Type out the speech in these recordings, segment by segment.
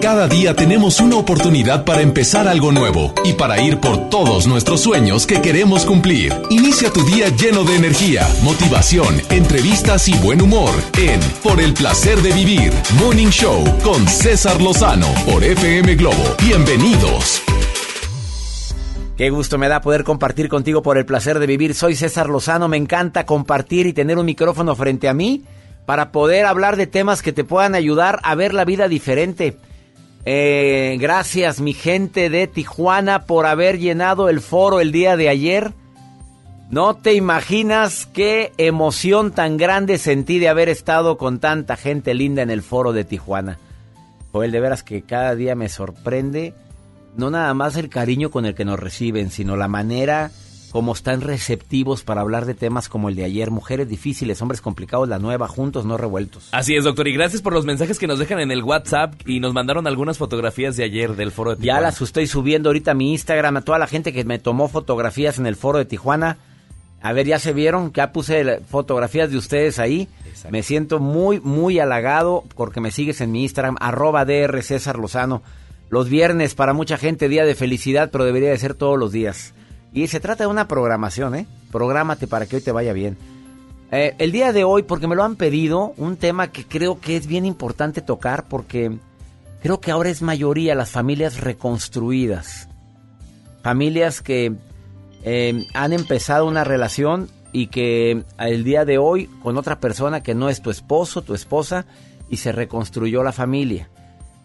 Cada día tenemos una oportunidad para empezar algo nuevo y para ir por todos nuestros sueños que queremos cumplir. Inicia tu día lleno de energía, motivación, entrevistas y buen humor en Por el placer de vivir, Morning Show con César Lozano por FM Globo. Bienvenidos. Qué gusto me da poder compartir contigo por el placer de vivir. Soy César Lozano, me encanta compartir y tener un micrófono frente a mí para poder hablar de temas que te puedan ayudar a ver la vida diferente. Eh, gracias mi gente de Tijuana por haber llenado el foro el día de ayer. No te imaginas qué emoción tan grande sentí de haber estado con tanta gente linda en el foro de Tijuana. Joel, de veras que cada día me sorprende no nada más el cariño con el que nos reciben, sino la manera como están receptivos para hablar de temas como el de ayer, mujeres difíciles, hombres complicados, la nueva, juntos, no revueltos. Así es, doctor, y gracias por los mensajes que nos dejan en el WhatsApp y nos mandaron algunas fotografías de ayer del foro de Tijuana. Ya las estoy subiendo ahorita a mi Instagram, a toda la gente que me tomó fotografías en el foro de Tijuana. A ver, ya se vieron, ya puse fotografías de ustedes ahí. Me siento muy, muy halagado porque me sigues en mi Instagram, arroba DR César Lozano. Los viernes para mucha gente día de felicidad, pero debería de ser todos los días. Y se trata de una programación, ¿eh? Prográmate para que hoy te vaya bien. Eh, el día de hoy, porque me lo han pedido, un tema que creo que es bien importante tocar porque creo que ahora es mayoría las familias reconstruidas. Familias que eh, han empezado una relación y que el día de hoy con otra persona que no es tu esposo, tu esposa, y se reconstruyó la familia.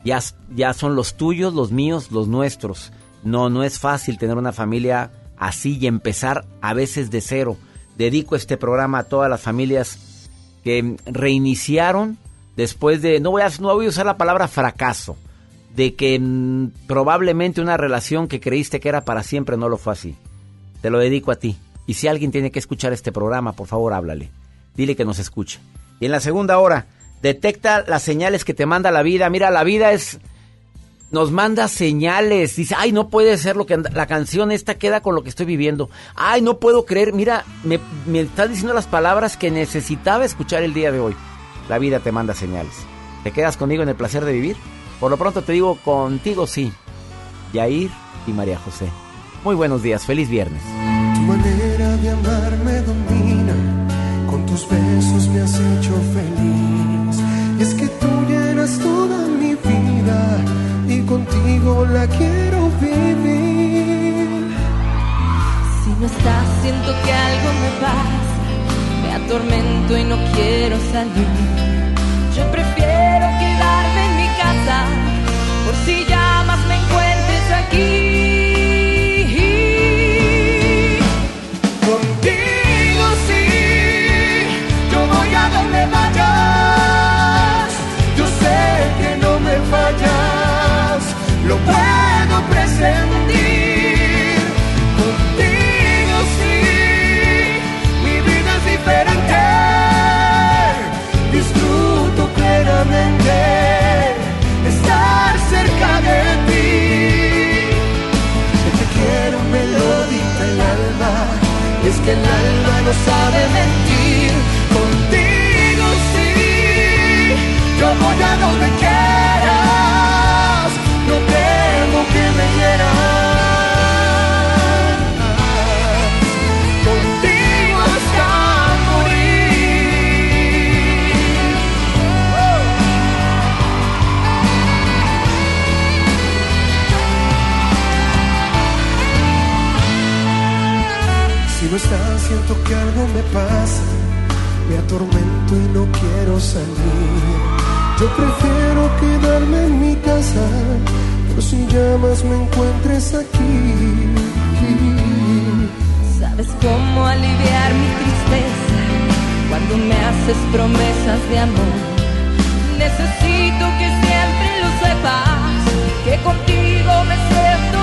Ya, ya son los tuyos, los míos, los nuestros. No, no es fácil tener una familia así y empezar a veces de cero. Dedico este programa a todas las familias que reiniciaron después de, no voy a, no voy a usar la palabra fracaso, de que mm, probablemente una relación que creíste que era para siempre no lo fue así. Te lo dedico a ti. Y si alguien tiene que escuchar este programa, por favor háblale. Dile que nos escuche. Y en la segunda hora, detecta las señales que te manda la vida. Mira, la vida es nos manda señales. Dice, ay, no puede ser lo que la canción esta queda con lo que estoy viviendo. Ay, no puedo creer. Mira, me, me estás diciendo las palabras que necesitaba escuchar el día de hoy. La vida te manda señales. ¿Te quedas conmigo en el placer de vivir? Por lo pronto te digo contigo sí. Yair y María José. Muy buenos días, feliz viernes. Tu manera de amarme domina, con tus besos me has hecho feliz. Es que tú llenas y contigo la quiero vivir. Si no estás, siento que algo me pasa, me atormento y no quiero salir. Yo prefiero quedarme en mi casa, por si llamas me encuentres aquí. Que el alma no sabe mentir. Contigo sí yo voy a donde quieras no estás, siento que algo me pasa. Me atormento y no quiero salir. Yo prefiero quedarme en mi casa. Pero si llamas, me encuentres aquí. Sabes cómo aliviar mi tristeza cuando me haces promesas de amor. Necesito que siempre lo sepas, que contigo me siento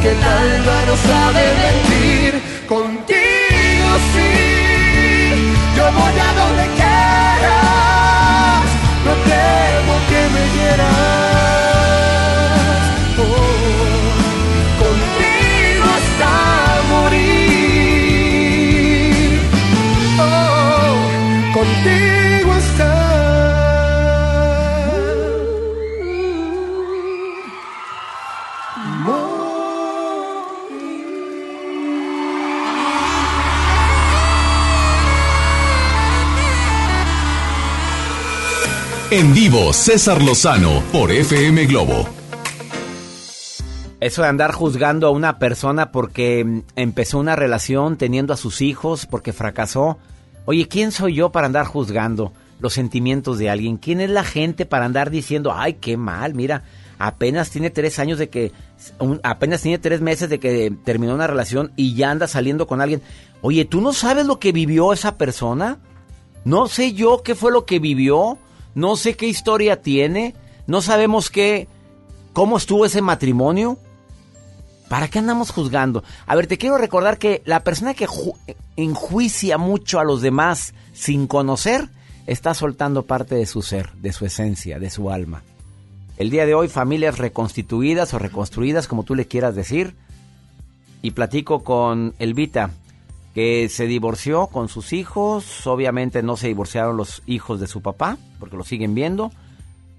que el alma no sabe mentir. En vivo, César Lozano por FM Globo. Eso de andar juzgando a una persona porque mm, empezó una relación teniendo a sus hijos, porque fracasó. Oye, ¿quién soy yo para andar juzgando los sentimientos de alguien? ¿Quién es la gente para andar diciendo, ay, qué mal, mira, apenas tiene tres años de que, apenas tiene tres meses de que terminó una relación y ya anda saliendo con alguien? Oye, ¿tú no sabes lo que vivió esa persona? No sé yo qué fue lo que vivió, no sé qué historia tiene, no sabemos qué, cómo estuvo ese matrimonio. ¿Para qué andamos juzgando? A ver, te quiero recordar que la persona que ju- enjuicia mucho a los demás sin conocer está soltando parte de su ser, de su esencia, de su alma. El día de hoy, familias reconstituidas o reconstruidas, como tú le quieras decir, y platico con Elvita, que se divorció con sus hijos. Obviamente no se divorciaron los hijos de su papá, porque lo siguen viendo.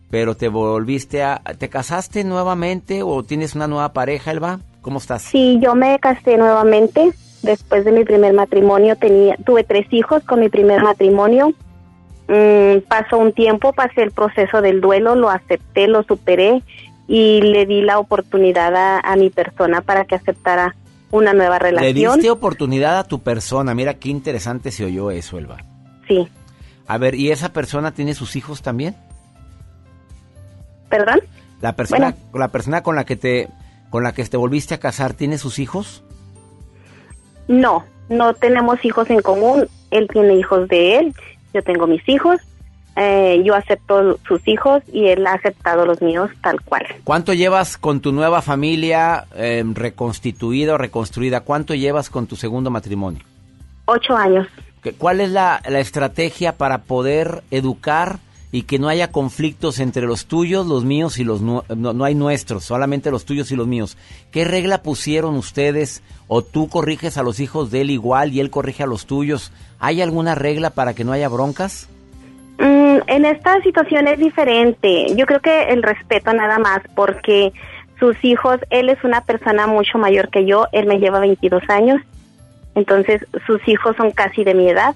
Pero te volviste a... ¿Te casaste nuevamente o tienes una nueva pareja, Elba? ¿Cómo estás? Sí, yo me casé nuevamente después de mi primer matrimonio. Tenía, tuve tres hijos con mi primer matrimonio. Mm, pasó un tiempo, pasé el proceso del duelo, lo acepté, lo superé y le di la oportunidad a, a mi persona para que aceptara una nueva Le relación. diste oportunidad a tu persona. Mira qué interesante se oyó eso, Elba. Sí, A ver, ¿y esa persona tiene sus hijos también? ¿perdón? La persona, Bueno. la persona con la que te, con la que te volviste a casar, ¿tiene sus hijos? No, no tenemos hijos en común. Él tiene hijos de él, yo tengo mis hijos. Eh, yo acepto sus hijos y él ha aceptado los míos tal cual. ¿Cuánto llevas con tu nueva familia eh, reconstituida o reconstruida? ¿Cuánto llevas con tu segundo matrimonio? Ocho años. ¿Qué- ¿Cuál es la, la estrategia para poder educar y que no haya conflictos entre los tuyos, los míos y los no, no hay nuestros, solamente los tuyos y los míos? ¿Qué regla pusieron ustedes o tú corriges a los hijos de él igual y él corrige a los tuyos? ¿Hay alguna regla para que no haya broncas? Mm, en esta situación es diferente. Yo creo que el respeto nada más, porque sus hijos, él es una persona mucho mayor que yo, él me lleva 22 años, entonces sus hijos son casi de mi edad.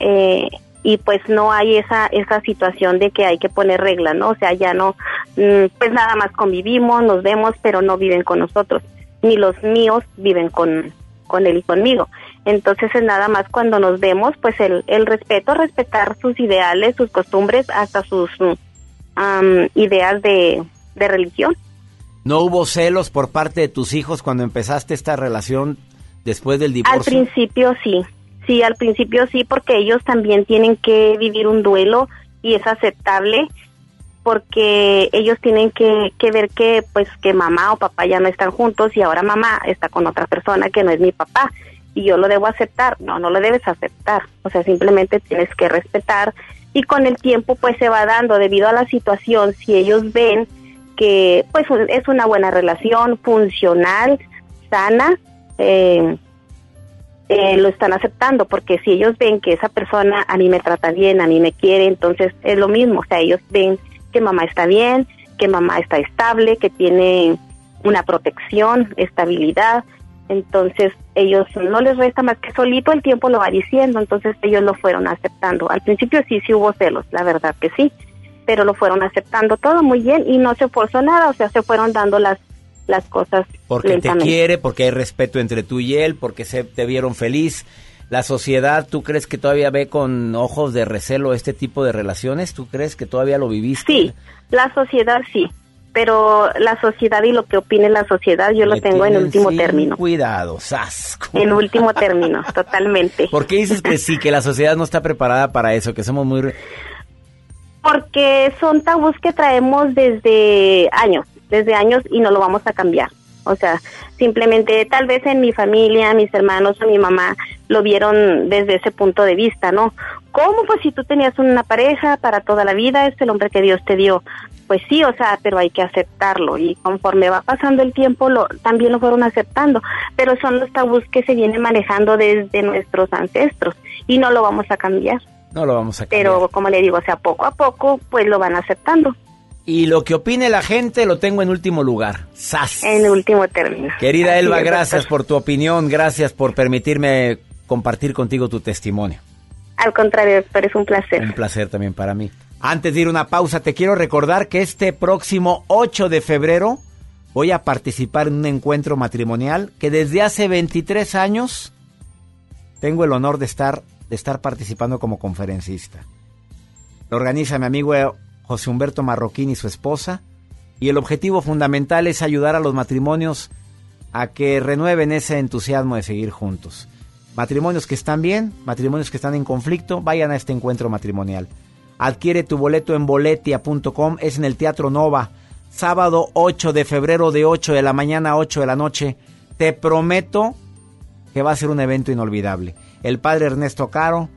Eh, y pues no hay esa esa situación de que hay que poner reglas, ¿no? O sea, ya no, mm, pues nada más convivimos, nos vemos, pero no viven con nosotros, ni los míos viven con, con él y conmigo. Entonces es nada más cuando nos vemos, pues el, el respeto, respetar sus ideales, sus costumbres, hasta sus ideas de, de religión. ¿No hubo celos por parte de tus hijos cuando empezaste esta relación después del Al divorcio? principio sí, sí, al principio sí, porque ellos también tienen que vivir un duelo y es aceptable porque ellos tienen que, que ver que pues que mamá o papá ya no están juntos y ahora mamá está con otra persona que no es mi papá y yo lo debo aceptar. No, no lo debes aceptar. O sea, simplemente tienes que respetar y con el tiempo pues se va dando debido a la situación si ellos ven que pues es una buena relación funcional, sana, eh, eh, lo están aceptando porque si ellos ven que esa persona a mí me trata bien, a mí me quiere, entonces es lo mismo, o sea, ellos ven que mamá está bien, que mamá está estable, que tiene una protección, estabilidad, entonces ellos no les resta más que solito el tiempo lo va diciendo, entonces ellos lo fueron aceptando. Al principio sí, sí hubo celos, la verdad que sí, pero lo fueron aceptando todo muy bien y no se forzó nada, o sea, se fueron dando las las cosas Porque te quiere, porque hay respeto entre tú y él, porque se te vieron feliz. La sociedad, ¿tú crees que todavía ve con ojos de recelo este tipo de relaciones? ¿Tú crees que todavía lo viviste? Sí, la sociedad sí, pero la sociedad y lo que opine la sociedad yo lo tengo en último término. Cuidado, sasco. En último término, totalmente. ¿Por qué dices que sí, que la sociedad no está preparada para eso, que somos muy... Porque son tabús que traemos desde años, desde años y no lo vamos a cambiar. O sea, simplemente tal vez en mi familia, mis hermanos o mi mamá lo vieron desde ese punto de vista, ¿no? ¿Cómo? Pues si tú tenías una pareja para toda la vida, es el hombre que Dios te dio. Pues sí, o sea, pero hay que aceptarlo y conforme va pasando el tiempo lo, también lo fueron aceptando, pero son los tabús que se vienen manejando desde nuestros ancestros y no lo vamos a cambiar. No lo vamos a cambiar. Pero como le digo, o sea, poco a poco pues lo van aceptando. Y lo que opine la gente lo tengo en último lugar. ¡Sas! En último término. Querida Así Elba, es, gracias doctor. por tu opinión, gracias por permitirme compartir contigo tu testimonio. Al contrario, doctor, es un placer. Un placer también para mí. Antes de ir a una pausa, te quiero recordar que este próximo 8 de febrero voy a participar en un encuentro matrimonial que desde hace 23 años tengo el honor de estar, de estar participando como conferencista. Lo organiza mi amigo José Humberto Marroquín y su esposa. Y el objetivo fundamental es ayudar a los matrimonios a que renueven ese entusiasmo de seguir juntos. Matrimonios que están bien, matrimonios que están en conflicto, vayan a este encuentro matrimonial. Adquiere tu boleto en boletia.com, es en el Teatro Nova, sábado 8 de febrero de 8 de la mañana a 8 de la noche. Te prometo que va a ser un evento inolvidable. El padre Ernesto Caro,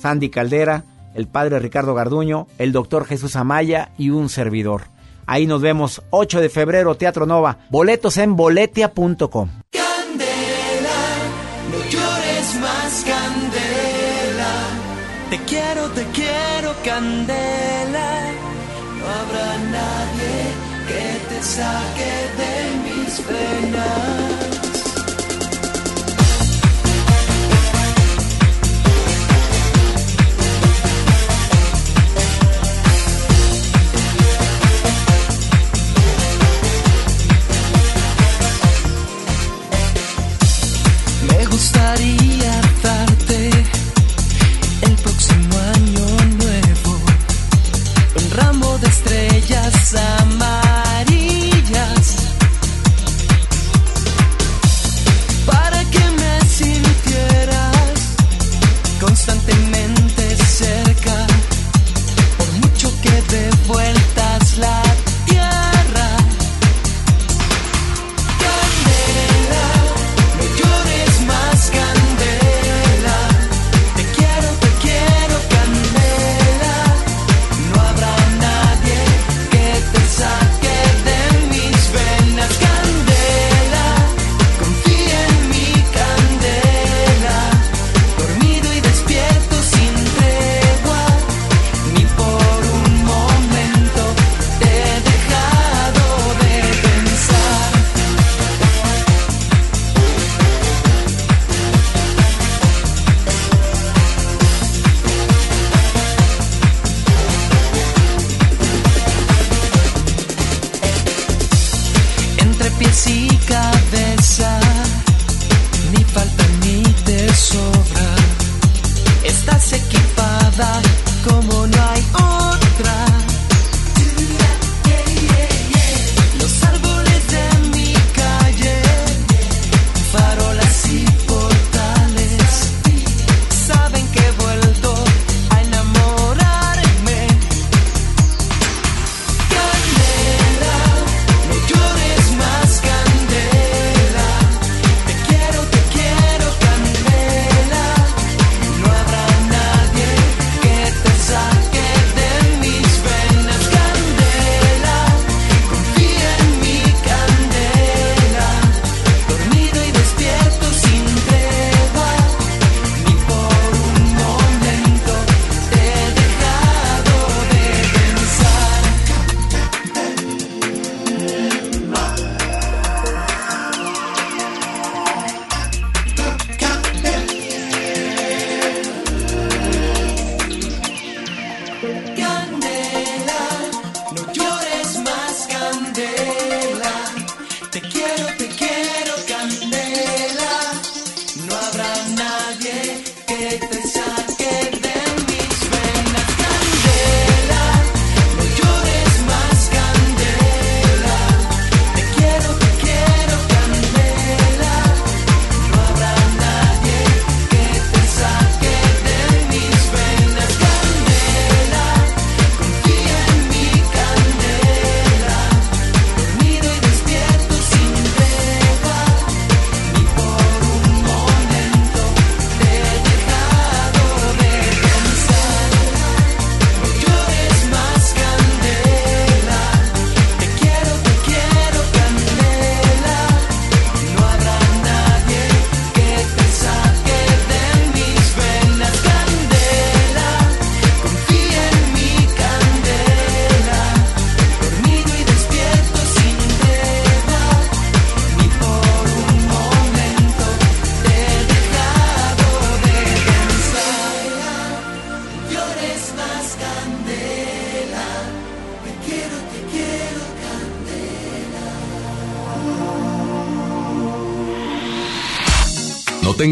Sandy Caldera, el padre Ricardo Garduño, el doctor Jesús Amaya y un servidor. Ahí nos vemos 8 de febrero, Teatro Nova. Boletos en boletia.com. No habrá nadie que te saque de mis penas. Estrellas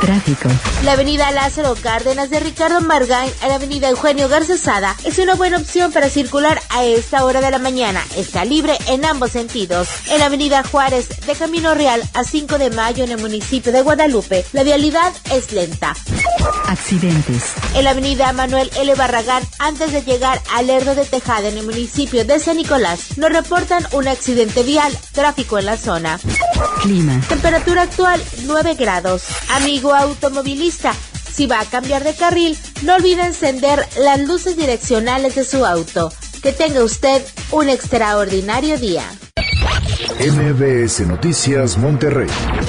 Tráfico. La avenida Lázaro Cárdenas de Ricardo Margain a la avenida Eugenio Garcesada es una buena opción para circular a esta hora de la mañana. Está libre en ambos sentidos. En la avenida Juárez de Camino Real a 5 de mayo en el municipio de Guadalupe, la vialidad es lenta. Accidentes. En la avenida Manuel L. Barragán antes de llegar al Lerdo de Tejada en el municipio de San Nicolás, nos reporta un accidente vial, tráfico en la zona. Clima. Temperatura actual 9 grados. Amigo automovilista, si va a cambiar de carril, no olvide encender las luces direccionales de su auto. Que tenga usted un extraordinario día. MBS Noticias Monterrey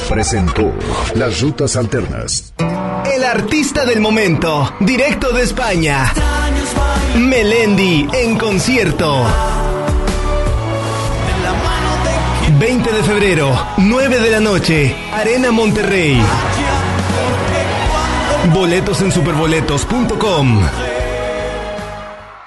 presentó Las Rutas Alternas. El artista del momento, directo de España. Melendi en concierto. 20 de febrero, 9 de la noche, Arena Monterrey. Boletos en superboletos.com.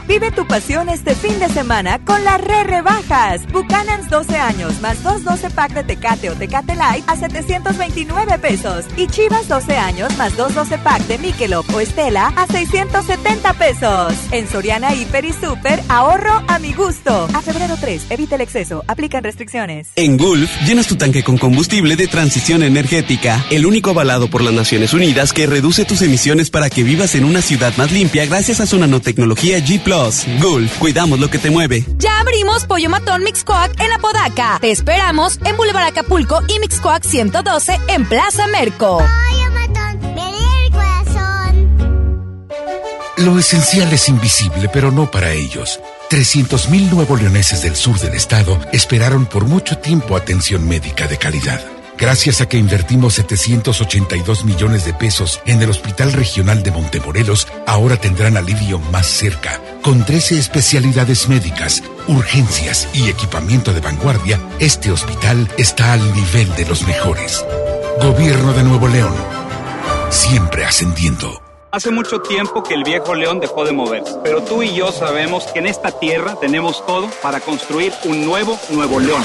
Vive tu pasión este fin de semana con las re rebajas. Buchanan's 12 años más 2 12 pack de Tecate o Tecate Light a 729 pesos. Y Chivas 12 años más 2 12 pack de Michelob o Estela a 670 pesos. En Soriana Hiper y Super, ahorro a mi gusto. A febrero 3, evita el exceso. Aplican restricciones. En Gulf, llenas tu tanque con combustible de transición energética. El único avalado por las Naciones Unidas que reduce tus emisiones para que vivas en una ciudad más limpia gracias a su nanotecnología G +. Gulf, cuidamos lo que te mueve. Ya abrimos Pollo Matón Mixcoac en Apodaca. Te esperamos en Boulevard Acapulco y Mixcoac 112 en Plaza Merco. Pollo Matón, el corazón. Lo esencial es invisible, pero no para ellos. 300.000 nuevos leoneses del sur del estado esperaron por mucho tiempo atención médica de calidad. Gracias a que invertimos 782 millones de pesos en el Hospital Regional de Montemorelos, ahora tendrán alivio más cerca. Con 13 especialidades médicas, urgencias y equipamiento de vanguardia, este hospital está al nivel de los mejores. Gobierno de Nuevo León. Siempre ascendiendo. Hace mucho tiempo que el viejo león dejó de moverse, pero tú y yo sabemos que en esta tierra tenemos todo para construir un nuevo Nuevo León.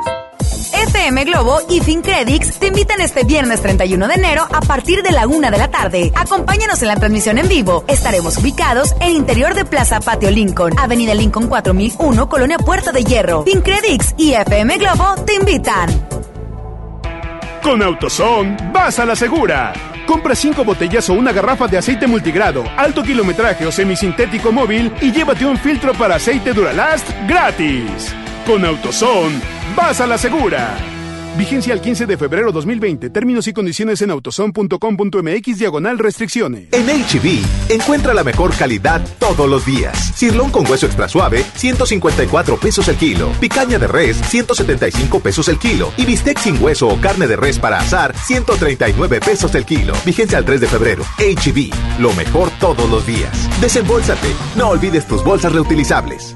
FM Globo y FinCredits te invitan este viernes 31 de enero a partir de la una de la tarde. Acompáñanos en la transmisión en vivo. Estaremos ubicados en interior de Plaza Patio Lincoln, Avenida Lincoln 4001, Colonia Puerta de Hierro. FinCredits y FM Globo te invitan. Con AutoZone, vas a la segura. Compra cinco botellas o una garrafa de aceite multigrado, alto kilometraje o semisintético móvil y llévate un filtro para aceite Duralast gratis. Con AutoZone, vas a la segura. Vigencia al 15 de febrero 2020. Términos y condiciones en autoson.com.mx diagonal restricciones. En HB, encuentra la mejor calidad todos los días. Cirlón con hueso extra suave, 154 pesos el kilo. Picaña de res, 175 pesos el kilo. Y bistec sin hueso o carne de res para asar, 139 pesos el kilo. Vigencia al 3 de febrero. HB, lo mejor todos los días. Desembolsate. No olvides tus bolsas reutilizables.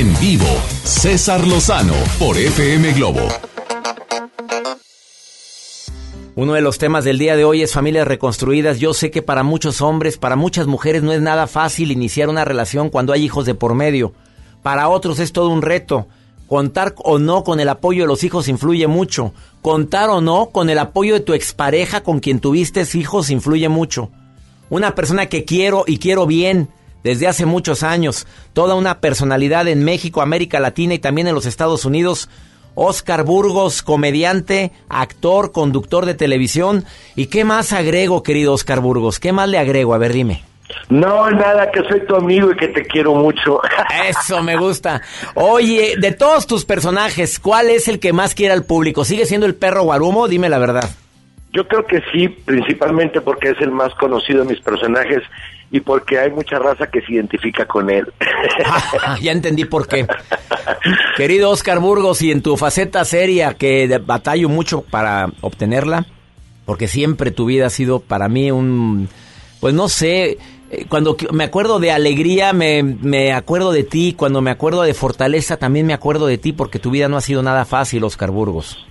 En vivo, César Lozano por FM Globo. Uno de los temas del día de hoy es familias reconstruidas. Yo sé que para muchos hombres, para muchas mujeres no es nada fácil iniciar una relación cuando hay hijos de por medio. Para otros es todo un reto. Contar o no con el apoyo de los hijos influye mucho. Contar o no con el apoyo de tu expareja con quien tuviste hijos influye mucho. Una persona que quiero y quiero bien desde hace muchos años. Toda una personalidad en México, América Latina y también en los Estados Unidos. Oscar Burgos, comediante, actor, conductor de televisión. ¿Y qué más agrego, querido Oscar Burgos? ¿Qué más le agrego? A ver, dime. No, nada, que soy tu amigo y que te quiero mucho. Eso me gusta. Oye, de todos tus personajes, ¿cuál es el que más quiere al público? ¿Sigue siendo el perro Guarumo? Dime la verdad. Yo creo que sí, principalmente porque es el más conocido de mis personajes y porque hay mucha raza que se identifica con él. ya entendí por qué. Querido Oscar Burgos, y en tu faceta seria, que batallo mucho para obtenerla, porque siempre tu vida ha sido para mí un, pues no sé, eh, cuando me acuerdo de alegría, me, me acuerdo de ti, cuando me acuerdo de fortaleza, también me acuerdo de ti, porque tu vida no ha sido nada fácil, Oscar Burgos.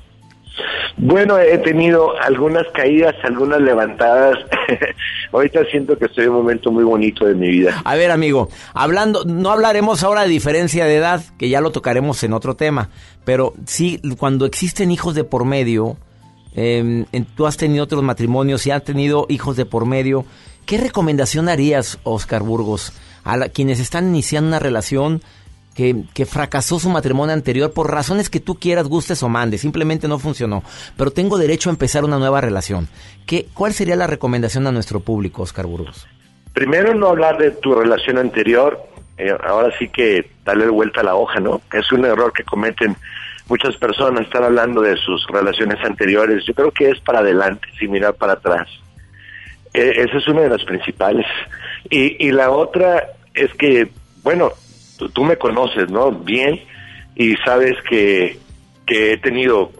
Bueno, he tenido algunas caídas, algunas levantadas. Ahorita siento que estoy en un momento muy bonito de mi vida. A ver, amigo, hablando, no hablaremos ahora de diferencia de edad, que ya lo tocaremos en otro tema, pero sí, cuando existen hijos de por medio, eh, tú has tenido otros matrimonios y has tenido hijos de por medio, ¿qué recomendación harías, Oscar Burgos, a quienes están iniciando una relación que, fracasó su matrimonio anterior por razones que tú quieras, gustes o mandes, simplemente no funcionó, pero tengo derecho a empezar una nueva relación? ¿Qué, ¿Cuál sería la recomendación a nuestro público, Oscar Burgos? Primero, no hablar de tu relación anterior. eh, ahora sí que darle vuelta a la hoja, ¿no? Es un error que cometen muchas personas, estar hablando de sus relaciones anteriores. Yo creo que es para adelante, sin mirar para atrás. Eh, esa es una de las principales. Y, y la otra es que, bueno, tú, tú me conoces, ¿no? Bien, y sabes que, que he tenido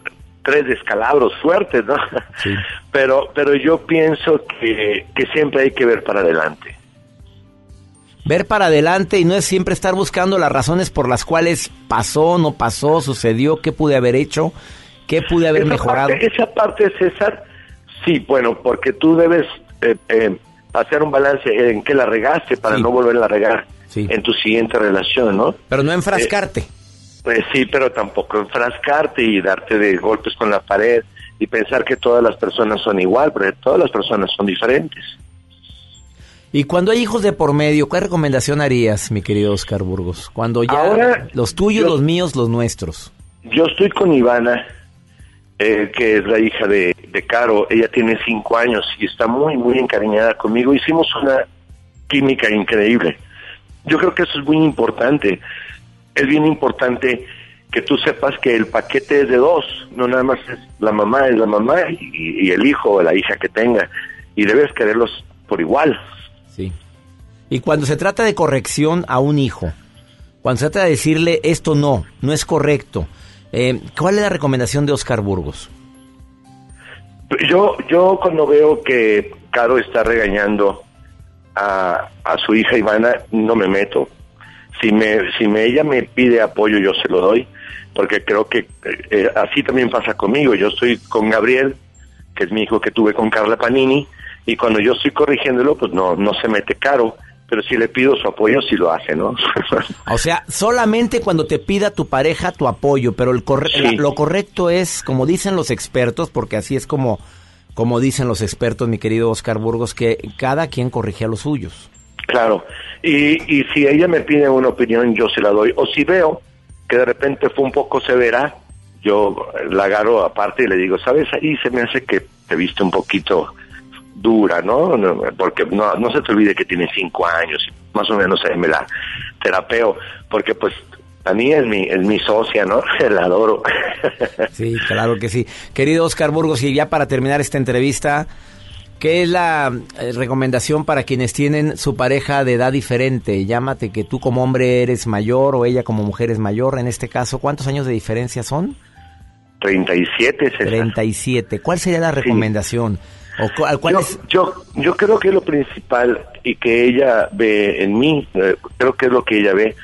tres descalabros fuertes, ¿no? Pero, pero yo pienso que, que siempre hay que ver para adelante. ver para adelante y no es siempre estar buscando las razones por las cuales pasó, no pasó, sucedió, qué pude haber hecho, qué pude haber esa mejorado. Parte, esa parte, César, sí, bueno, porque tú debes eh, eh, hacer un balance en qué la regaste para no volverla a regar en tu siguiente relación, ¿no? Pero no enfrascarte. Pues sí, pero tampoco enfrascarte y darte de golpes con la pared y pensar que todas las personas son igual, porque todas las personas son diferentes. Y cuando hay hijos de por medio, ¿qué recomendación harías, mi querido Oscar Burgos? Cuando ya Ahora, los tuyos, yo- los míos, los nuestros. Yo estoy con Ivana, eh, que es la hija de, de Caro. Ella tiene cinco años y está muy, muy encariñada conmigo. Hicimos una química increíble. Yo creo que eso es muy importante. Es bien importante que tú sepas que el paquete es de dos, no nada más es la mamá, es la mamá y, y el hijo o la hija que tenga. Y debes quererlos por igual. Sí. Y cuando se trata de corrección a un hijo, cuando se trata de decirle esto no, no es correcto, eh, ¿cuál es la recomendación de Oscar Burgos? Yo, yo cuando veo que Caro está regañando a, a su hija Ivana, no me meto. Si me, si me, ella me pide apoyo, yo se lo doy, porque creo que eh, así también pasa conmigo. Yo estoy con Gabriel, que es mi hijo que tuve con Carla Panini, y cuando yo estoy corrigiéndolo, pues no, no se mete Caro, pero si le pido su apoyo, sí lo hace, ¿no? O sea, solamente cuando te pida tu pareja tu apoyo, pero el corre- Sí. la- lo correcto es, como dicen los expertos, porque así es como, como dicen los expertos, mi querido Oscar Burgos, que cada quien corrige a los suyos. Claro, y, y si ella me pide una opinión, yo se la doy. O si veo que de repente fue un poco severa, yo la agarro aparte y le digo, ¿sabes? Ahí se me hace que te viste un poquito dura, ¿no? Porque no, no se te olvide que tiene cinco años, más o menos ahí me la terapeo, porque pues a mí es mi, es mi socia, ¿no? La adoro. Sí, claro que sí. Querido Oscar Burgos, y ya para terminar esta entrevista, ¿qué es la eh, recomendación para quienes tienen su pareja de edad diferente? Llámate que tú como hombre eres mayor o ella como mujer es mayor. En este caso, ¿cuántos años de diferencia son? 37, César. 37. ¿Cuál sería la recomendación? ¿O cu- cuál yo, es? yo, yo creo que lo principal y que ella ve en mí, eh, creo que es lo que ella ve,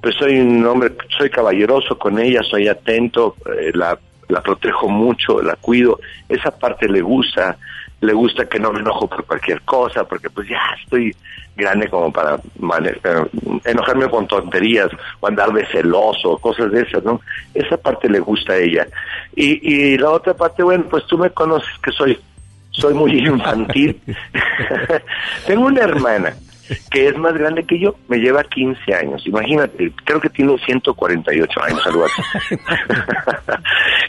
pues soy un hombre, soy caballeroso con ella, soy atento, eh, la, la protejo mucho, la cuido, esa parte le gusta, le gusta que no me enojo por cualquier cosa, porque pues ya estoy grande como para eh, enojarme con tonterías o andar de celoso, cosas de esas, ¿no? Esa parte le gusta a ella. Y, y la otra parte, bueno, pues tú me conoces que soy soy muy infantil. Tengo una hermana que es más grande que yo, me lleva 15 años. Imagínate, creo que tiene 148 años, algo así.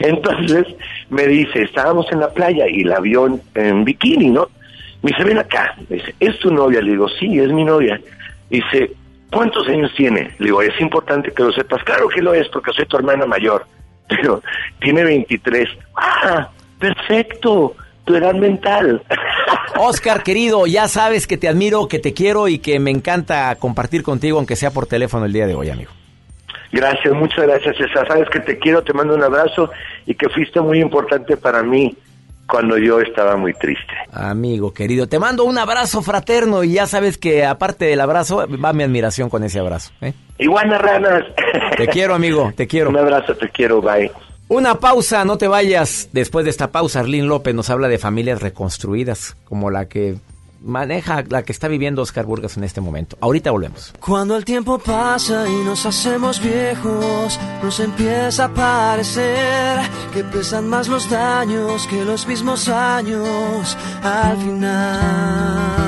Entonces me dice, estábamos en la playa y la vio en, en bikini, ¿no? Me dice, ven acá. Me dice, ¿es tu novia? Le digo, sí, es mi novia. Dice, ¿cuántos años tiene? Le digo, es importante que lo sepas. Claro que lo es, porque soy tu hermana mayor. Pero tiene 23. Ah, perfecto, tu edad mental. Oscar, querido, ya sabes que te admiro, que te quiero y que me encanta compartir contigo, aunque sea por teléfono el día de hoy, amigo. Gracias, muchas gracias, César. Sabes que te quiero, te mando un abrazo y que fuiste muy importante para mí cuando yo estaba muy triste. Amigo querido, te mando un abrazo fraterno y ya sabes que aparte del abrazo va mi admiración con ese abrazo. ¿eh? Iguana ranas. Te quiero, amigo, te quiero. Un abrazo, te quiero, bye. Una pausa, no te vayas. Después de esta pausa, Arlín López nos habla de familias reconstruidas, como la que maneja, la que está viviendo Oscar Burgas en este momento. Ahorita volvemos. Cuando el tiempo pasa y nos hacemos viejos, nos empieza a parecer que pesan más los daños que los mismos años al final.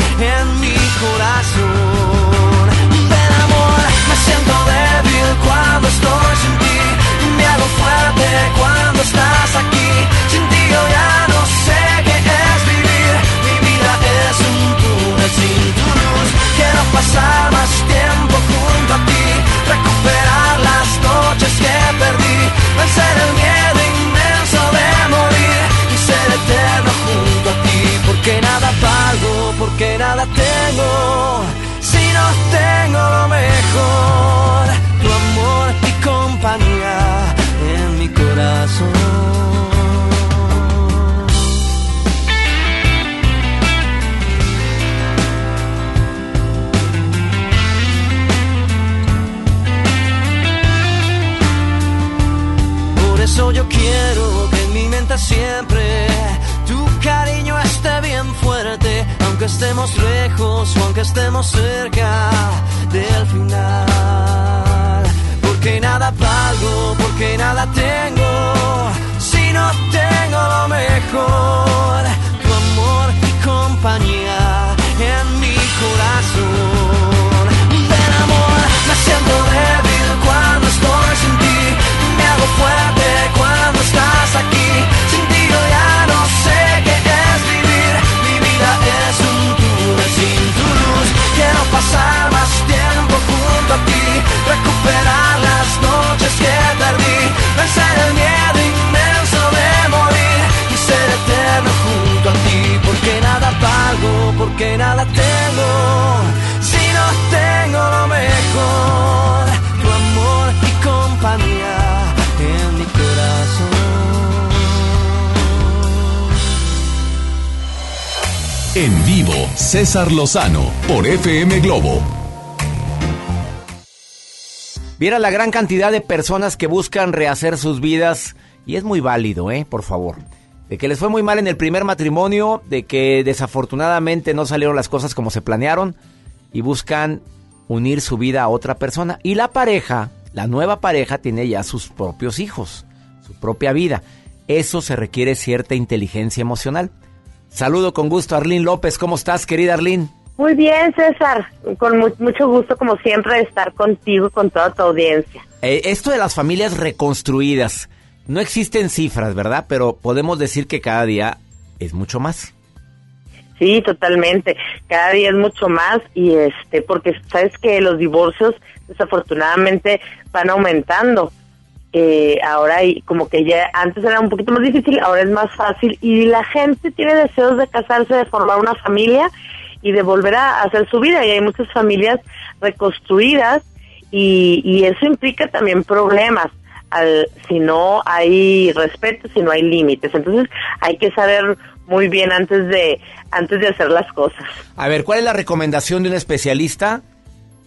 en mi corazón. Ven amor, me siento débil cuando estoy sin ti, me hago fuerte cuando estás aquí, sin ti yo ya no sé qué es vivir, mi vida es un túnel sin tu luz, quiero pasar más tiempo mejor, tu amor y compañía en mi corazón. Por eso yo quiero que en mi mente siempre tu cariño esté bien fuerte, aunque estemos lejos o aunque estemos cerca del final. Porque nada valgo, porque nada tengo, si no tengo lo mejor, tu amor y compañía en mi corazón. César Lozano por FM Globo. Viera la gran cantidad de personas que buscan rehacer sus vidas y es muy válido, ¿eh? Por favor. De que les fue muy mal en el primer matrimonio, de que desafortunadamente no salieron las cosas como se planearon y buscan unir su vida a otra persona. Y la pareja, la nueva pareja, tiene ya sus propios hijos, su propia vida. Eso se requiere cierta inteligencia emocional. Saludo con gusto a Arlín López. ¿Cómo estás, querida Arlín? Muy bien, César. Con mu- mucho gusto, como siempre, de estar contigo y con toda tu audiencia. Eh, esto de las familias reconstruidas, no existen cifras, ¿verdad? Pero podemos decir que cada día es mucho más. Sí, totalmente. Cada día es mucho más y este, porque sabes que los divorcios desafortunadamente van aumentando. Eh, ahora y como que ya antes era un poquito más difícil, ahora es más fácil y la gente tiene deseos de casarse, de formar una familia y de volver a hacer su vida y hay muchas familias reconstruidas y, y eso implica también problemas al, si no hay respeto, si no hay límites. Entonces hay que saber muy bien antes de antes de hacer las cosas. A ver, ¿cuál es la recomendación de un especialista,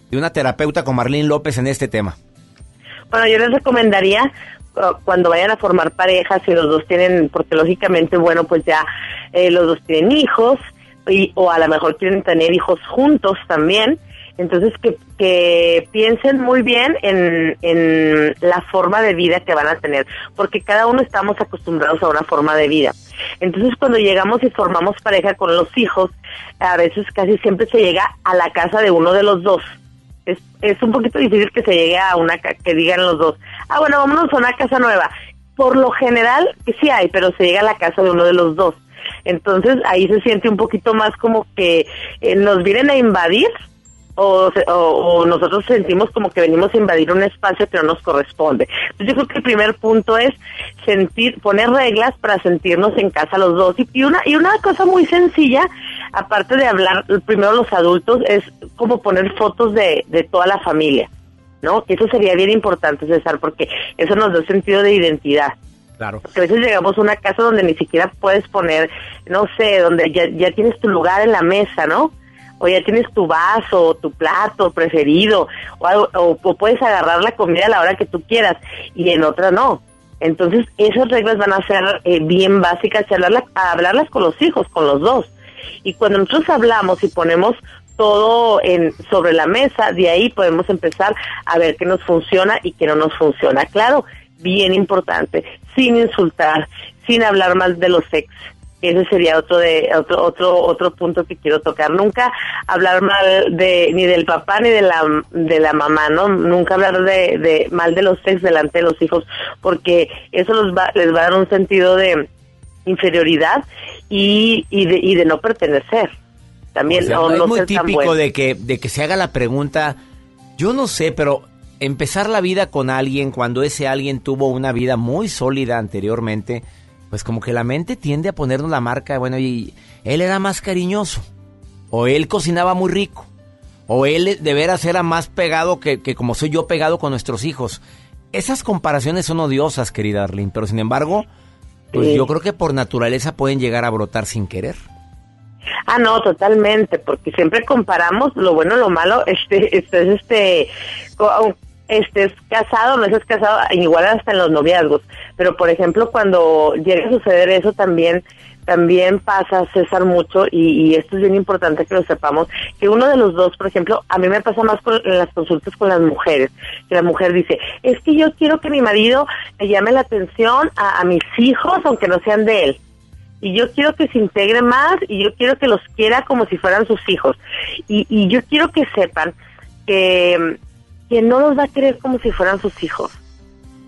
de una terapeuta como Marlene López en este tema? Bueno, yo les recomendaría uh, cuando vayan a formar parejas y los dos tienen, porque lógicamente, bueno, pues ya eh, los dos tienen hijos y, o a lo mejor quieren tener hijos juntos también. Entonces, que, que piensen muy bien en, en la forma de vida que van a tener, porque cada uno estamos acostumbrados a una forma de vida. Entonces, cuando llegamos y formamos pareja con los hijos, a veces casi siempre se llega a la casa de uno de los dos. Es, es un poquito difícil que se llegue a una que digan los dos, ah, bueno, vámonos a una casa nueva. Por lo general, sí hay, pero se llega a la casa de uno de los dos. Entonces, ahí se siente un poquito más como que eh, nos vienen a invadir o, o- o nosotros sentimos como que venimos a invadir un espacio que no nos corresponde. Entonces yo creo que el primer punto es sentir, poner reglas para sentirnos en casa los dos. Y, y una y una cosa muy sencilla, aparte de hablar primero los adultos, es como poner fotos de, de toda la familia, ¿no? Que eso sería bien importante, César, porque eso nos da sentido de identidad. Claro. Porque a veces llegamos a una casa donde ni siquiera puedes poner, no sé, donde ya, ya tienes tu lugar en la mesa, ¿no? O ya tienes tu vaso, o tu plato preferido, o, algo- o, puedes agarrar la comida a la hora que tú quieras, y en otra no. Entonces, esas reglas van a ser eh, bien básicas, y hablarla- a hablarlas con los hijos, con los dos. Y cuando nosotros hablamos y ponemos todo en, sobre la mesa, de ahí podemos empezar a ver qué nos funciona y qué no nos funciona. Claro, bien importante, sin insultar, sin hablar mal de los ex. Ese sería otro de otro otro otro punto que quiero tocar. Nunca hablar mal de ni del papá ni de la de la mamá, ¿no? Nunca hablar de, de mal de los ex delante de los hijos, porque eso los va, les va a dar un sentido de inferioridad y, y de y de no pertenecer. También O sea, o es no muy típico bueno. de que, de que se haga la pregunta, yo no sé, pero empezar la vida con alguien cuando ese alguien tuvo una vida muy sólida anteriormente, pues como que la mente tiende a ponernos la marca, bueno, y él era más cariñoso, o él cocinaba muy rico, o él de veras era más pegado que, que como soy yo pegado con nuestros hijos. Esas comparaciones son odiosas, querida Arlene, pero sin embargo, pues Sí. yo creo que por naturaleza pueden llegar a brotar sin querer. Ah, no, totalmente, porque siempre comparamos lo bueno, lo malo, este, este, este, estés casado, no estés casado, igual hasta en los noviazgos. Pero, por ejemplo, cuando llega a suceder eso también, también pasa, César, mucho, y, y esto es bien importante que lo sepamos, que uno de los dos, por ejemplo, a mí me pasa más con, en las consultas con las mujeres, que la mujer dice, es que yo quiero que mi marido le llame la atención a, a mis hijos, aunque no sean de él y yo quiero que se integre más y yo quiero que los quiera como si fueran sus hijos. Y, y yo quiero que sepan que, que no los va a querer como si fueran sus hijos.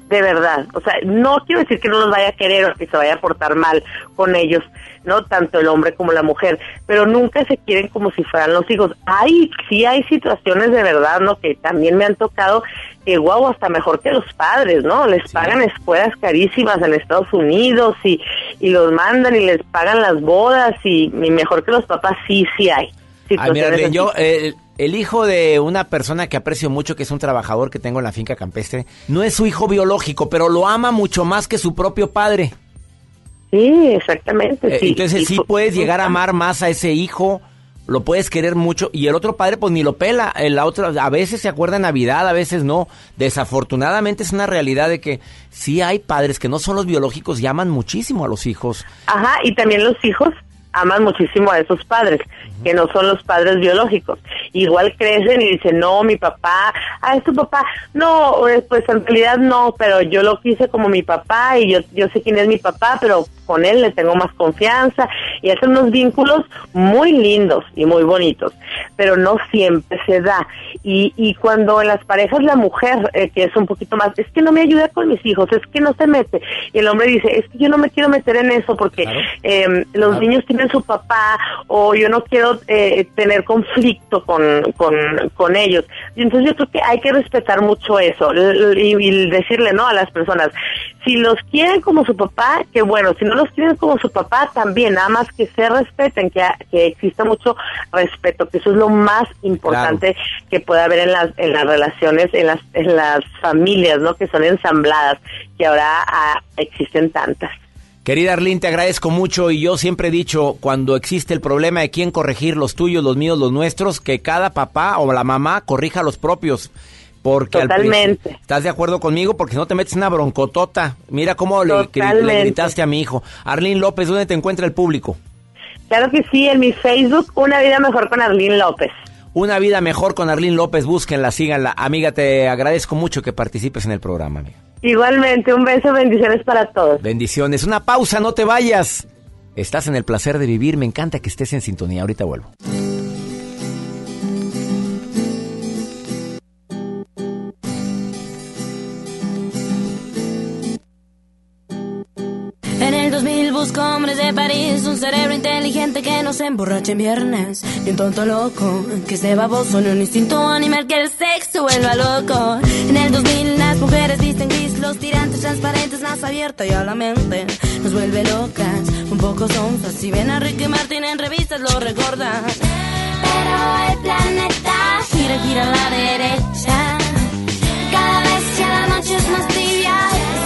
De verdad. O sea, no quiero decir que no los vaya a querer o que se vaya a portar mal con ellos, ¿no? Tanto el hombre como la mujer. Pero nunca se quieren como si fueran los hijos. Hay, sí hay situaciones de verdad, ¿no? Que también me han tocado que, guau, hasta mejor que los padres, ¿no? Les pagan escuelas carísimas en Estados Unidos y, y los mandan y les pagan las bodas y, y mejor que los papás, sí, sí hay. Ay, mira, yo, eh, el hijo de una persona que aprecio mucho, que es un trabajador que tengo en la finca campestre, no es su hijo biológico, pero lo ama mucho más que su propio padre. Sí, exactamente. Eh, sí. Entonces Y sí puedes llegar a amar más a ese hijo, lo puedes querer mucho y el otro padre pues ni lo pela. El otro a veces se acuerda de Navidad, a veces no. Desafortunadamente es una realidad de que sí hay padres que no son los biológicos y aman muchísimo a los hijos. Ajá, y también los hijos aman muchísimo a esos padres, que no son los padres biológicos. Igual crecen y dicen, no, mi papá, ah, es tu papá. No, eh, pues en realidad no, pero yo lo quise como mi papá y yo, yo sé quién es mi papá, pero con él le tengo más confianza y hacen unos vínculos muy lindos y muy bonitos, pero no siempre se da. Y, y cuando en las parejas la mujer, eh, que es un poquito más, es que no me ayuda con mis hijos, es que no se mete, y el hombre dice, es que yo no me quiero meter en eso porque eh, los niños tienen su papá o yo no quiero eh, tener conflicto con, con, con ellos. Y entonces yo creo que hay que respetar mucho eso y decirle no a las personas, si los quieren como su papá, que bueno, si no los quieren como su papá, también, nada más que se respeten, que, que exista mucho respeto, que eso es lo más importante que puede haber en las, en las relaciones, en las, en las familias, ¿no? Que son ensambladas, que ahora ah, existen tantas. Querida Arlene, te agradezco mucho y yo siempre he dicho, cuando existe el problema de quién corregir, los tuyos, los míos, los nuestros, que cada papá o la mamá corrija los propios. Porque al Totalmente. ¿Estás de acuerdo conmigo? Porque si no te metes una broncotota. Mira cómo le, gritaste a mi hijo. Arlene López, ¿dónde te encuentra el público? Claro que sí, en mi Facebook, Una Vida Mejor con Arlene López. Una vida mejor con Arlene López, búsquenla, síganla. Amiga, te agradezco mucho que participes en el programa, amiga. Igualmente, un beso, bendiciones para todos. Bendiciones. Una pausa, no te vayas. Estás en el placer de vivir, me encanta que estés en sintonía. Ahorita vuelvo. En el 2000 busco hombres de París, un cerebro inteligente que no se emborrache en viernes. Y un tonto loco, que esté baboso en un instinto animal que el sexo vuelva loco. En el 2000 las mujeres gris, los tirantes transparentes, más abierta y a la mente. Nos vuelve locas, un poco sonzas. Si ven a Ricky Martin en revistas lo recordan. Pero el planeta gira, gira a la derecha. Cada vez que la noche es más tibia,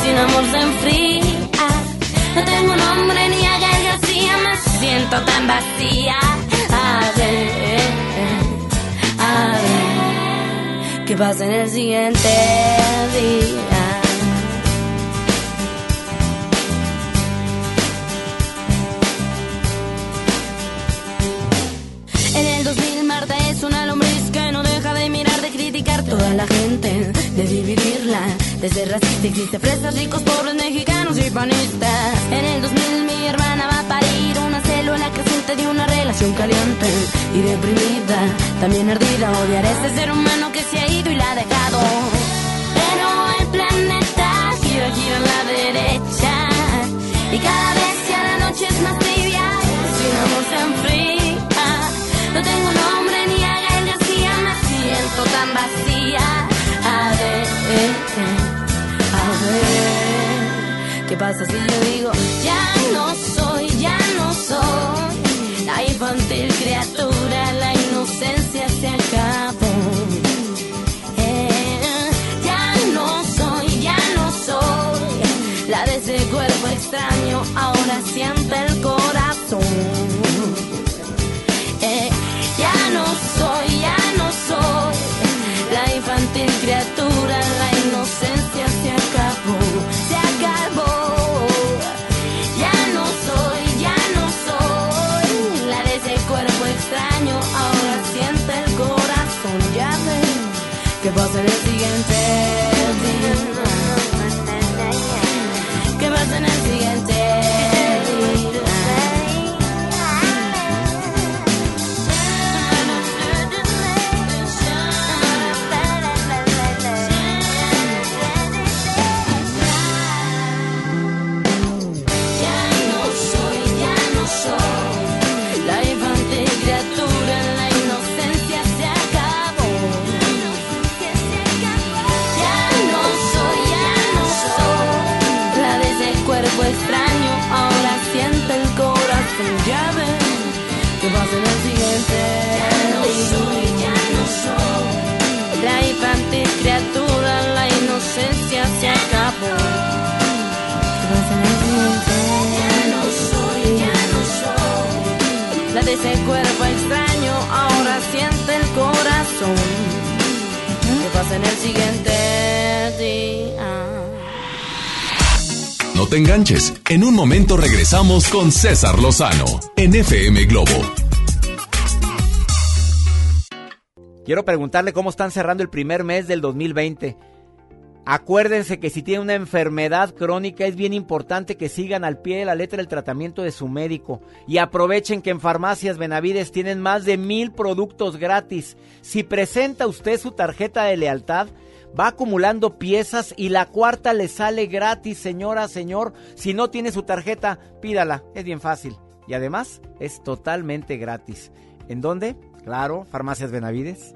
sin amor se enfría. No tengo nombre ni a Gael García, me siento tan vacía. A ver, a ver, ¿qué pasa en el siguiente día? Una lombriz que no deja de mirar, de criticar toda la gente, de dividirla. Desde racista existe fresas, ricos, pobres, mexicanos y panistas. En el 2000 mi hermana va a parir una célula creciente de una relación caliente y deprimida, también ardida. Odiar a este ser humano que se ha ido y la ha dejado. Pero el planeta gira, gira a la derecha y cada vez que a la noche es más tan vacía. A ver, a ver, ¿qué pasa si yo digo ya no soy, ya no soy la infantil criatura, la inocencia se acabó. Eh, ya no soy, ya no soy la de ese cuerpo extraño, ahora siente el corazón. Criatura, la inocencia se acabó, se acabó. Ya no soy, ya no soy la de ese cuerpo extraño, ahora siente el corazón, ya ven que pasa en el siguiente en el siguiente día? No te enganches. En un momento regresamos con César Lozano en FM Globo. Quiero preguntarle cómo están cerrando el primer mes del 2020. Acuérdense que si tienen una enfermedad crónica es bien importante que sigan al pie de la letra el tratamiento de su médico y aprovechen que en Farmacias Benavides tienen más de mil productos gratis. Si presenta usted su tarjeta de lealtad, va acumulando piezas y la cuarta le sale gratis, señora, señor. Si no tiene su tarjeta, pídala, es bien fácil. Y además es totalmente gratis. ¿En dónde? Claro, Farmacias Benavides.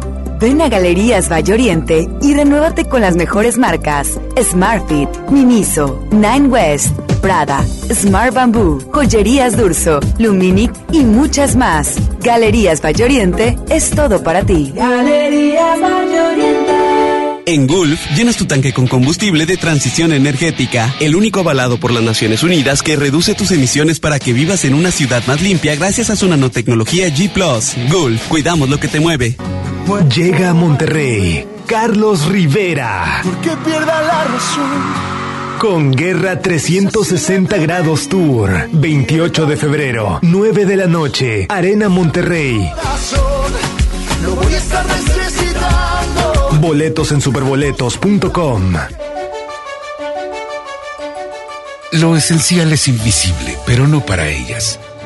Ven a Galerías Valle Oriente y renuévate con las mejores marcas: Smartfit, Miniso, Nine West, Prada, Smart Bamboo, Joyerías Durso, Luminic y muchas más. Galerías Valle Oriente es todo para ti. Galerías Valle Oriente. En Gulf, llenas tu tanque con combustible de transición energética, el único avalado por las Naciones Unidas que reduce tus emisiones para que vivas en una ciudad más limpia gracias a su nanotecnología G ⁇ Gulf, cuidamos lo que te mueve. Llega a Monterrey, Carlos Rivera. Que pierda la razón. Con Guerra 360 Grados Tour, 28 de febrero, 9 de la noche, Arena Monterrey. Lo voy a estar necesitando. Boletos en superboletos.com. Lo esencial es invisible, pero no para ellas.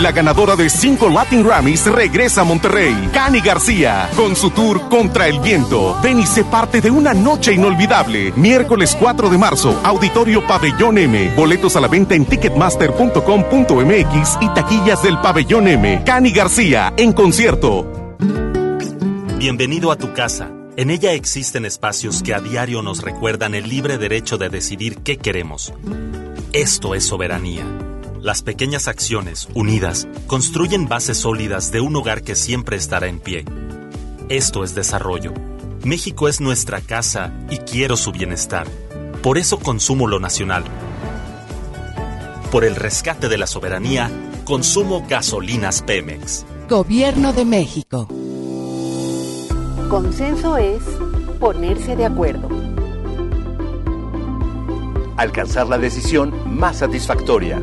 La ganadora de cinco Latin Grammys regresa a Monterrey, Cani García, con su tour Contra el Viento. Ven y sé parte de una noche inolvidable. Miércoles 4 de marzo, Auditorio Pabellón M. Boletos a la venta en ticketmaster.com.mx y taquillas del Pabellón M. Cani García, en concierto. Bienvenido a tu casa. En ella existen espacios que a diario nos recuerdan el libre derecho de decidir qué queremos. Esto es soberanía. Las pequeñas acciones, unidas, construyen bases sólidas de un hogar que siempre estará en pie. Esto es desarrollo. México es nuestra casa y quiero su bienestar. Por eso consumo lo nacional. Por el rescate de la soberanía, consumo gasolinas Pemex. Gobierno de México. Consenso es ponerse de acuerdo. Alcanzar la decisión más satisfactoria.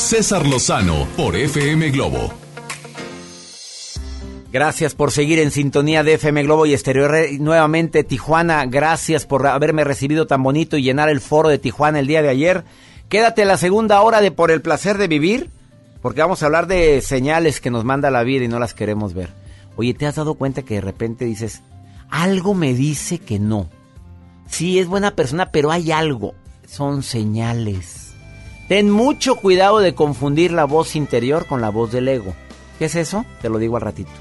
César Lozano por FM Globo. Gracias por seguir en sintonía de FM Globo y Estéreo R. Nuevamente, Tijuana, gracias por haberme recibido tan bonito y llenar el foro de Tijuana el día de ayer. Quédate la segunda hora de Por el placer de vivir, porque vamos a hablar de señales que nos manda la vida y no las queremos ver. Oye, ¿te has dado cuenta que de repente dices, algo me dice que no? Sí, es buena persona, pero hay algo. Son señales. Ten mucho cuidado de confundir la voz interior con la voz del ego. ¿Qué es eso? Te lo digo al ratito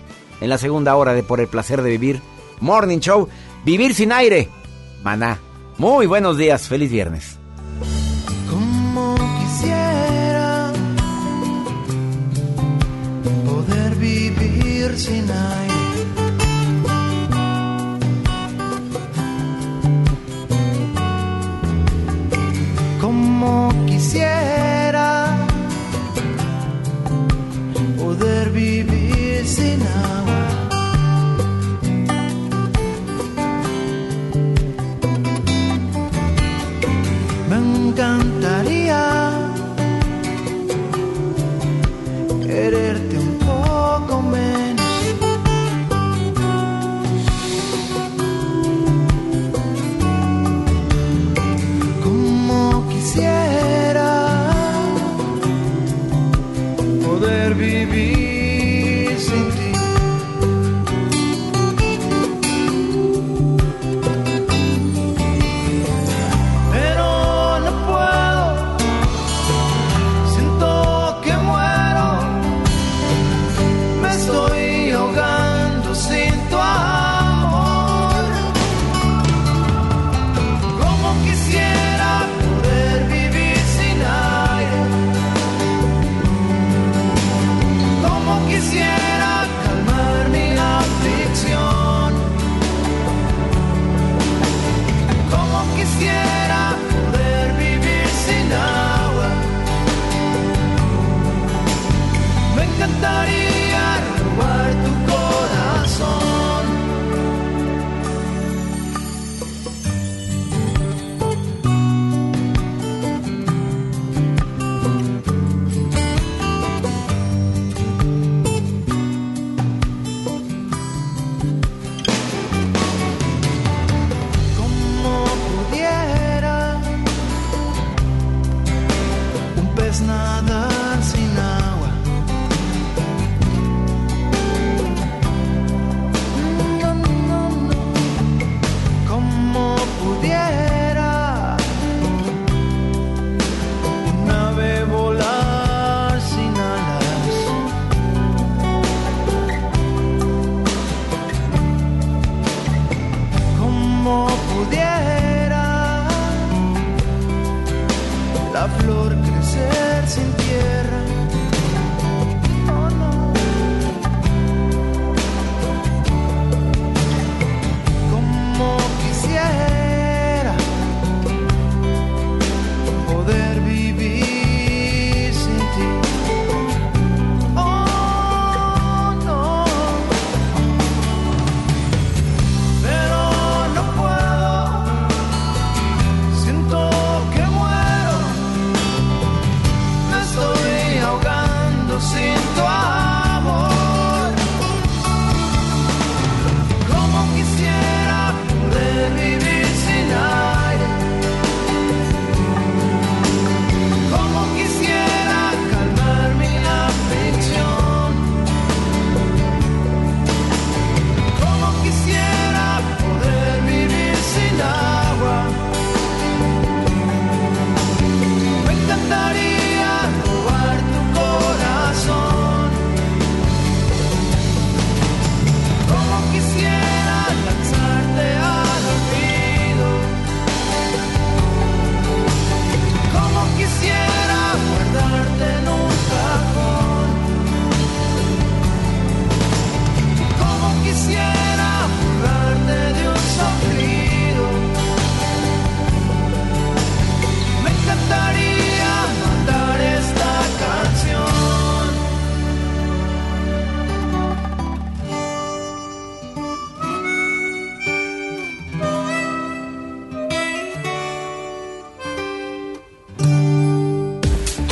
en la segunda hora de Por el placer de vivir. Morning Show, Vivir sin aire. Maná. Muy buenos días, feliz viernes. Como quisiera poder vivir sin aire. Quisiera poder vivir sin agua.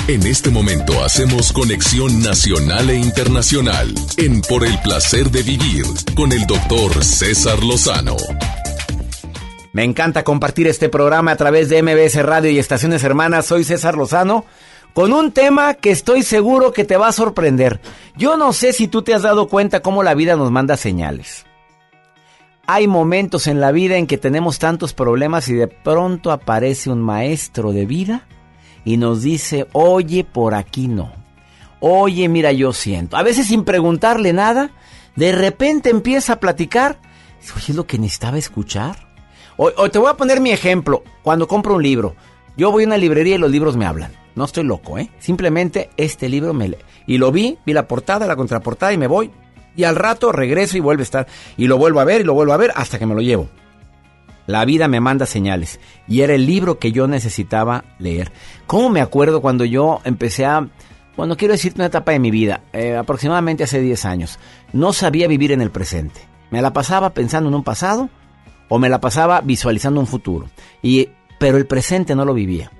En este momento hacemos conexión nacional e internacional en Por el placer de vivir con el doctor César Lozano. Me encanta compartir este programa a través de MBS Radio y Estaciones Hermanas. Soy César Lozano con un tema que estoy seguro que te va a sorprender. Yo no sé si tú te has dado cuenta cómo la vida nos manda señales. Hay momentos en la vida en que tenemos tantos problemas y de pronto aparece un maestro de vida y nos dice, oye, por aquí no. Oye, mira, yo siento. A veces sin preguntarle nada, de repente empieza a platicar. Oye, es lo que necesitaba escuchar. O, te voy a poner mi ejemplo. Cuando compro un libro, yo voy a una librería y los libros me hablan. No estoy loco, ¿eh? Simplemente este libro me... lee. Y lo vi, vi la portada, la contraportada y me voy. Y al rato regreso y vuelve a estar. Y lo vuelvo a ver y lo vuelvo a ver hasta que me lo llevo. La vida me manda señales. Y era el libro que yo necesitaba leer. ¿Cómo me acuerdo cuando yo empecé a... Bueno, quiero decirte una etapa de mi vida, eh, aproximadamente hace 10 años. No sabía vivir en el presente. Me la pasaba pensando en un pasado o me la pasaba visualizando un futuro. Y, pero el presente no lo vivía.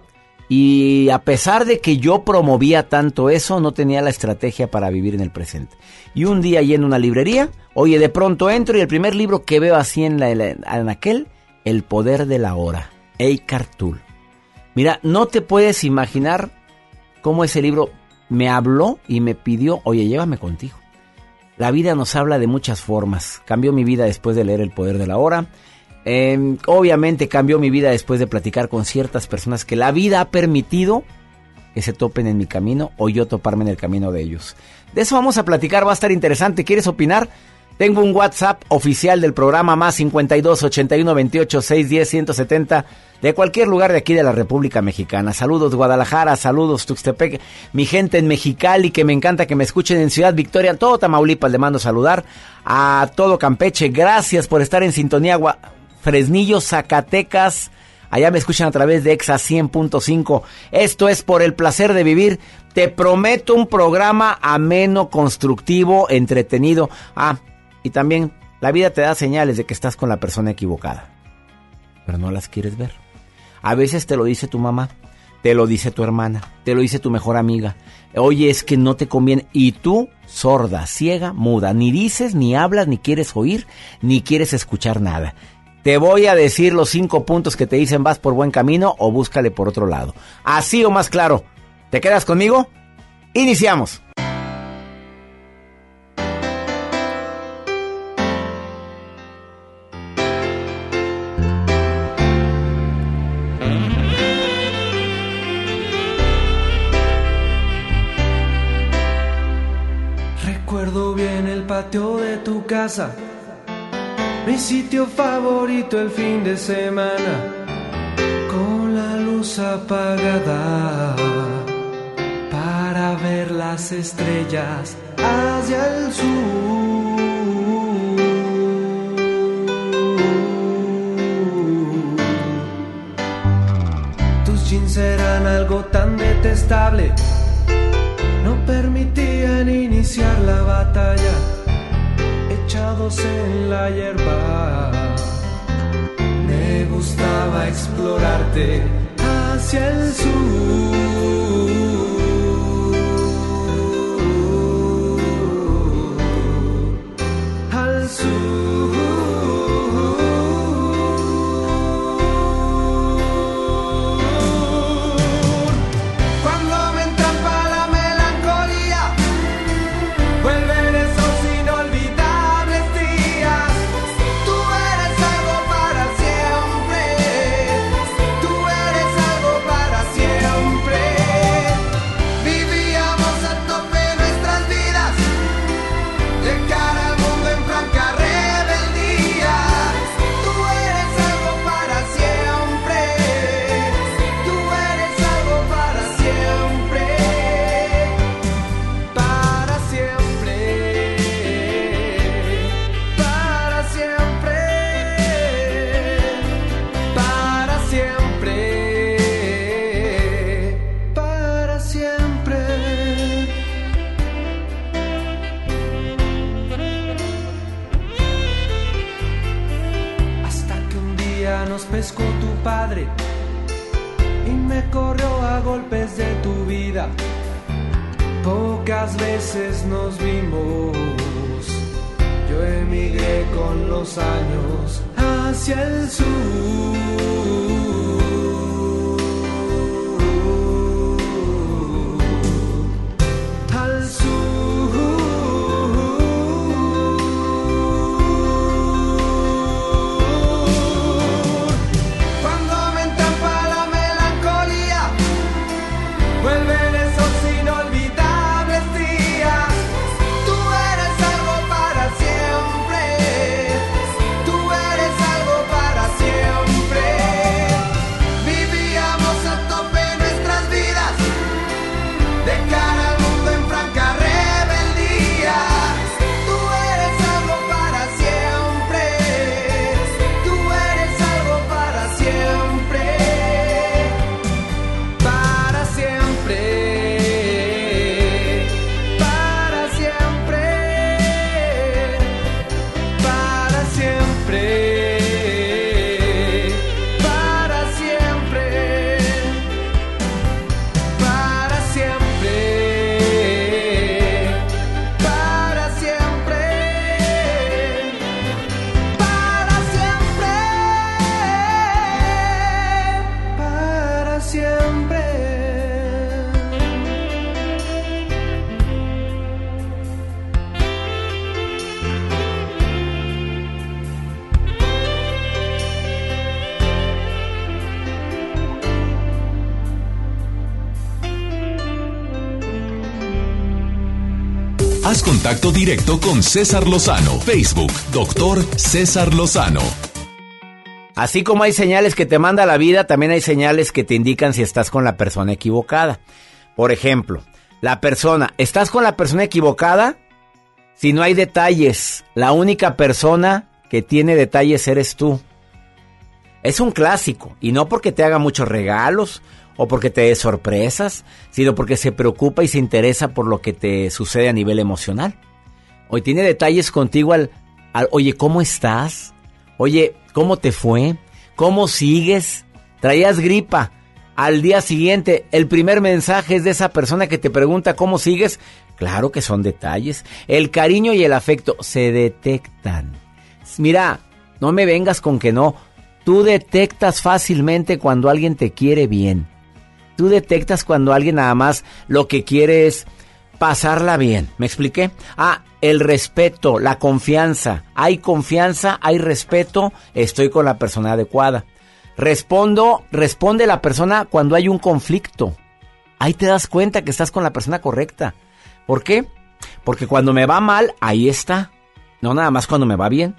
Y a pesar de que yo promovía tanto eso, no tenía la estrategia para vivir en el presente. Y un día yendo a una librería, oye, de pronto entro y el primer libro que veo así en, la, en aquel el poder de la hora, Eckhart Tolle. Mira, no te puedes imaginar cómo ese libro me habló y me pidió, oye, llévame contigo. La vida nos habla de muchas formas. Cambió mi vida después de leer El Poder de la Hora. Em, obviamente cambió mi vida después de platicar con ciertas personas que la vida ha permitido que se topen en mi camino o yo toparme en el camino de ellos. De eso vamos a platicar, va a estar interesante. ¿Quieres opinar? Tengo un WhatsApp oficial del programa más 52 81 28 610 170 de cualquier lugar de aquí de la República Mexicana. Saludos Guadalajara, saludos Tuxtepec, mi gente en Mexicali que me encanta que me escuchen en Ciudad Victoria, todo Tamaulipas le mando saludar a todo Campeche. Gracias por estar en sintonía Fresnillo, Zacatecas. Allá me escuchan a través de Exa 100.5. Esto es por el placer de vivir. Te prometo un programa ameno, constructivo, entretenido. Ah, y también la vida te da señales de que estás con la persona equivocada, pero no las quieres ver. A veces te lo dice tu mamá, te lo dice tu hermana, te lo dice tu mejor amiga. Oye, es que no te conviene. Y tú, sorda, ciega, muda, ni dices, ni hablas, ni quieres oír, ni quieres escuchar nada. Te voy a decir los cinco puntos que te dicen vas por buen camino o búscale por otro lado. Así o más claro. ¿Te quedas conmigo? Iniciamos. Mi sitio favorito el fin de semana, con la luz apagada para ver las estrellas hacia el sur. Tus jeans eran algo tan detestable, no permitían iniciar la batalla en la hierba. Me gustaba explorarte hacia el sur. Golpes de tu vida. Pocas veces nos vimos. Yo emigré con los años hacia el sur. vuelve. Directo con César Lozano. Facebook, doctor César Lozano. Así como hay señales que te manda la vida, también hay señales que te indican si estás con la persona equivocada. Por ejemplo, la persona, ¿estás con la persona equivocada? Si no hay detalles, la única persona que tiene detalles eres tú. Es un clásico, y no porque te haga muchos regalos o porque te dé sorpresas, sino porque se preocupa y se interesa por lo que te sucede a nivel emocional. Hoy tiene detalles contigo al, al, oye, ¿cómo estás? Oye, ¿cómo te fue? ¿Cómo sigues? ¿Traías gripa? Al día siguiente, el primer mensaje es de esa persona que te pregunta cómo sigues. Claro que son detalles. El cariño y el afecto se detectan. Mira, no me vengas con que no. Tú detectas fácilmente cuando alguien te quiere bien. Tú detectas cuando alguien nada más lo que quiere es pasarla bien. ¿Me expliqué? Ah, el respeto, la confianza. Hay confianza, hay respeto, estoy con la persona adecuada. Respondo, responde la persona cuando hay un conflicto. Ahí te das cuenta que estás con la persona correcta. ¿Por qué? Porque cuando me va mal, ahí está. No nada más cuando me va bien.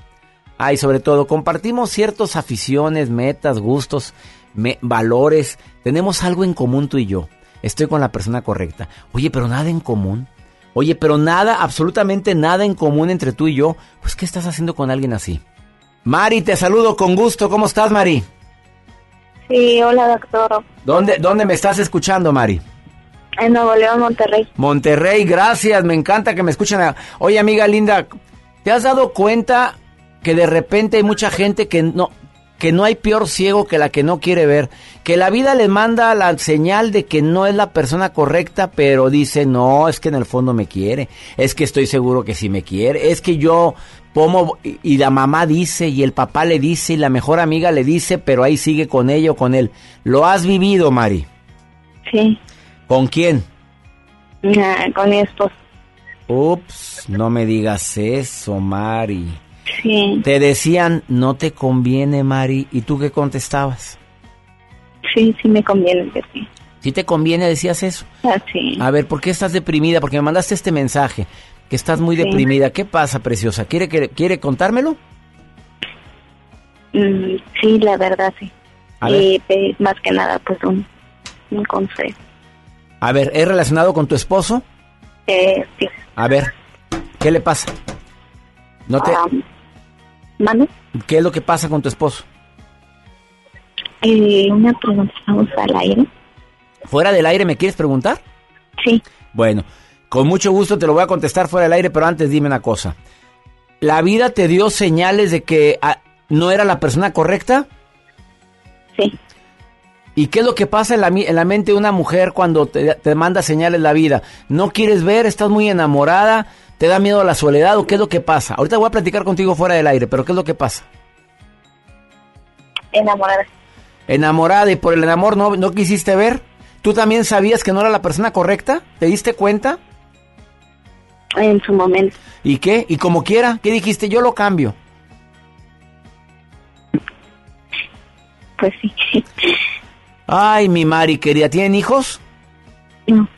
Ah, y sobre todo, compartimos ciertas aficiones, metas, gustos, me- valores. Tenemos algo en común tú y yo. Estoy con la persona correcta. Oye, pero nada en común. Oye, pero nada, absolutamente nada en común entre tú y yo. Pues, ¿qué estás haciendo con alguien así? Mari, te saludo con gusto. ¿Cómo estás, Mari? Sí, hola doctor. ¿Dónde, dónde me estás escuchando, Mari? En Nuevo León, Monterrey. Monterrey, gracias, me encanta que me escuchen. Oye, amiga linda, ¿te has dado cuenta que de repente hay mucha gente que no que no hay peor ciego que la que no quiere ver, que la vida le manda la señal de que no es la persona correcta, pero dice, "No, es que en el fondo me quiere, es que estoy seguro que sí me quiere, es que yo como y la mamá dice y el papá le dice y la mejor amiga le dice, pero ahí sigue con ella o con él." ¿Lo has vivido, Mari? Sí, ¿Con quién? ah, con mi esposo. Ups, no me digas eso, Mari. Sí, Te decían, no te conviene, Mari. ¿Y tú qué contestabas? sí, sí me conviene sí. ¿Sí te conviene? Decías eso. Ah, sí. A ver, ¿por qué estás deprimida? Porque me mandaste este mensaje, que estás muy Sí. deprimida. ¿Qué pasa, preciosa? ¿Quiere, quiere contármelo? Mm, sí, la verdad sí. A. Y pedir más que nada pues un, un consejo. A ver, ¿es relacionado con tu esposo? Eh, sí. A ver, ¿qué le pasa? No te, Ah, ¿Qué es lo que pasa con tu esposo? Eh, una pregunta, vamos al aire. ¿Fuera del aire me quieres preguntar? Sí. Bueno, con mucho gusto te lo voy a contestar fuera del aire, pero antes dime una cosa. ¿La vida te dio señales de que ah, no era la persona correcta? Sí. ¿Y qué es lo que pasa en la, en la mente de una mujer cuando te, te manda señales la vida? ¿No quieres ver? ¿Estás muy enamorada? ¿Te da miedo la soledad? ¿O qué es lo que pasa? Ahorita voy a platicar contigo fuera del aire, pero ¿qué es lo que pasa? Enamorada. Enamorada y por el amor no, no quisiste ver. ¿Tú también sabías que no era la persona correcta? ¿Te diste cuenta? En su momento. ¿Y qué? ¿Y como quiera? ¿Qué dijiste? Yo lo cambio. Pues sí. Ay, mi Mari querida, ¿tienen hijos? No.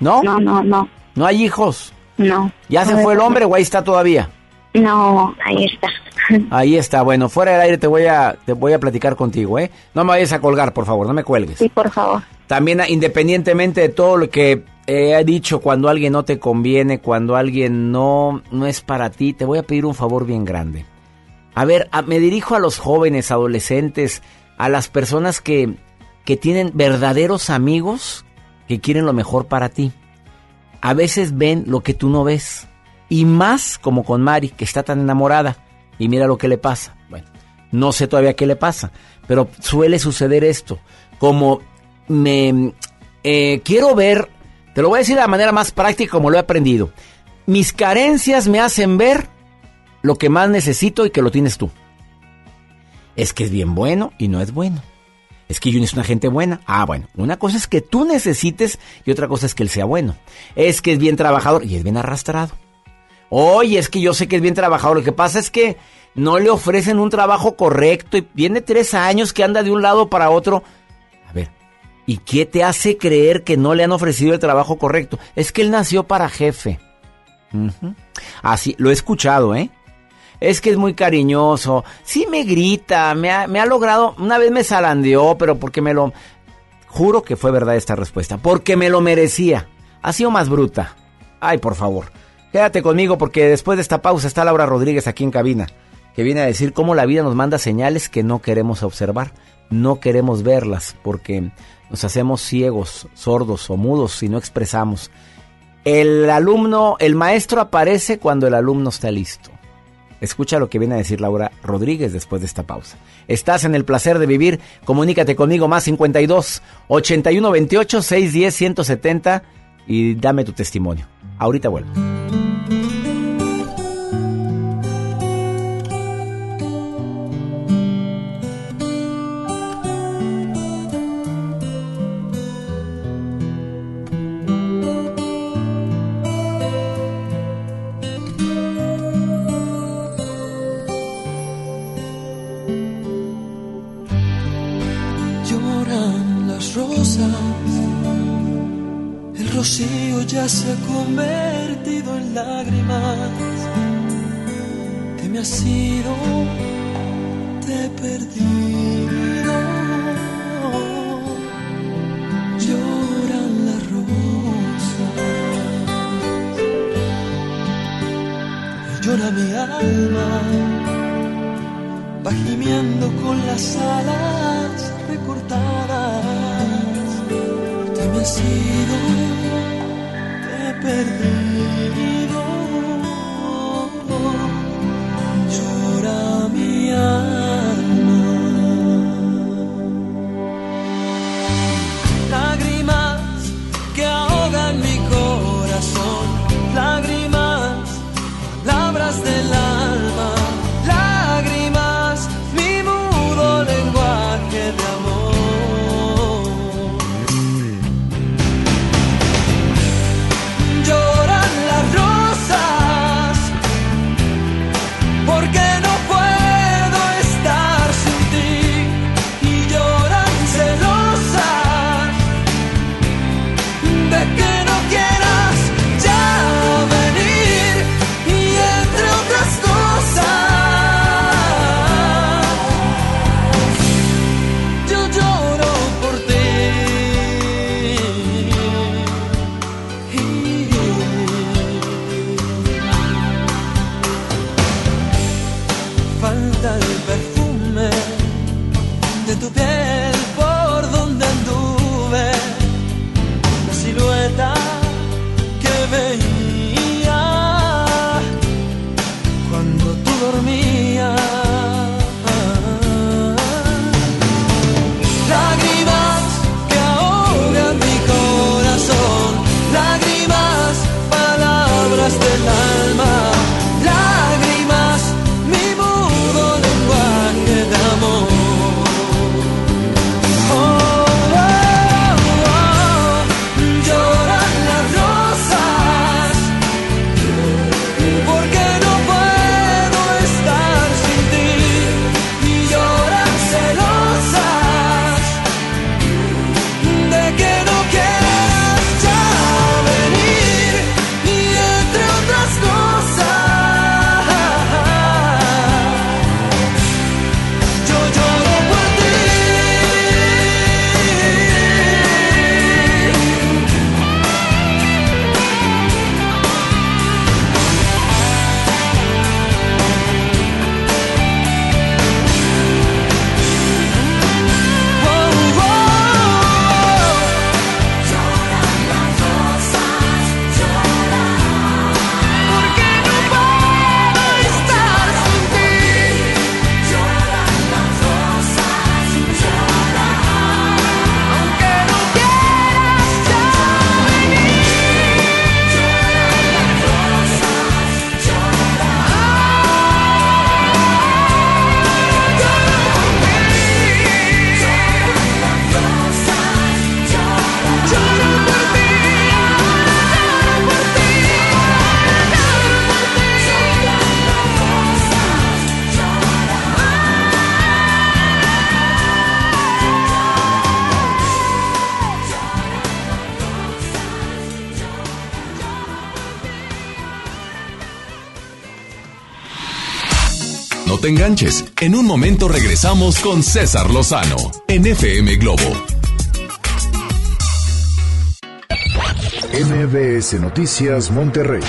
¿No? No, no, no. ¿No hay hijos? No. ¿Ya se fue el hombre o ahí está todavía? No, ahí está. Ahí está, bueno, fuera del aire te voy a te voy a platicar contigo, ¿eh? No me vayas a colgar, por favor, no me cuelgues. Sí, por favor. También ah, independientemente de todo lo que he dicho, cuando alguien no te conviene, cuando alguien no no es para ti, te voy a pedir un favor bien grande. A ver, a- me dirijo a los jóvenes, adolescentes, a las personas que que tienen verdaderos amigos que quieren lo mejor para ti. A veces ven lo que tú no ves. Y más como con Mari, que está tan enamorada. Y mira lo que le pasa. Bueno, no sé todavía qué le pasa. Pero suele suceder esto. Como me eh, quiero ver, te lo voy a decir de la manera más práctica como lo he aprendido. Mis carencias me hacen ver lo que más necesito y que lo tienes tú. Es que es bien bueno y no es bueno. Es que Junior es una gente buena. Ah, bueno. Una cosa es que tú necesites y otra cosa es que él sea bueno. Es que es bien trabajador y es bien arrastrado. Oye, es que yo sé que es bien trabajador. Lo que pasa es que no le ofrecen un trabajo correcto y viene tres años que anda de un lado para otro. A ver, ¿y qué te hace creer que no le han ofrecido el trabajo correcto? Es que él nació para jefe. Ujú. Así, lo he escuchado, ¿eh? Es que es muy cariñoso. Sí me grita, me ha, logrado. Una vez me zarandeó, pero porque me lo. Juro que fue verdad esta respuesta. Porque me lo merecía. Ha sido más bruta. Ay, por favor. Quédate conmigo porque después de esta pausa está Laura Rodríguez aquí en cabina. Que viene a decir cómo la vida nos manda señales que no queremos observar. No queremos verlas porque nos hacemos ciegos, sordos o mudos si no expresamos. El alumno, el maestro aparece cuando el alumno está listo. Escucha lo que viene a decir Laura Rodríguez después de esta pausa. Estás en el placer de vivir. Comunícate conmigo más 52 81 28 610 170 y dame tu testimonio. Ahorita vuelvo. Rocío ya se ha convertido en lágrimas. Que me has ido, te he perdido. Lloran las rosas, y llora mi alma va gimiendo con las alas recortadas. Te me has ido, te he perdido. Llora mi alma. Te enganches. En un momento regresamos con César Lozano en FM Globo. MBS Noticias Monterrey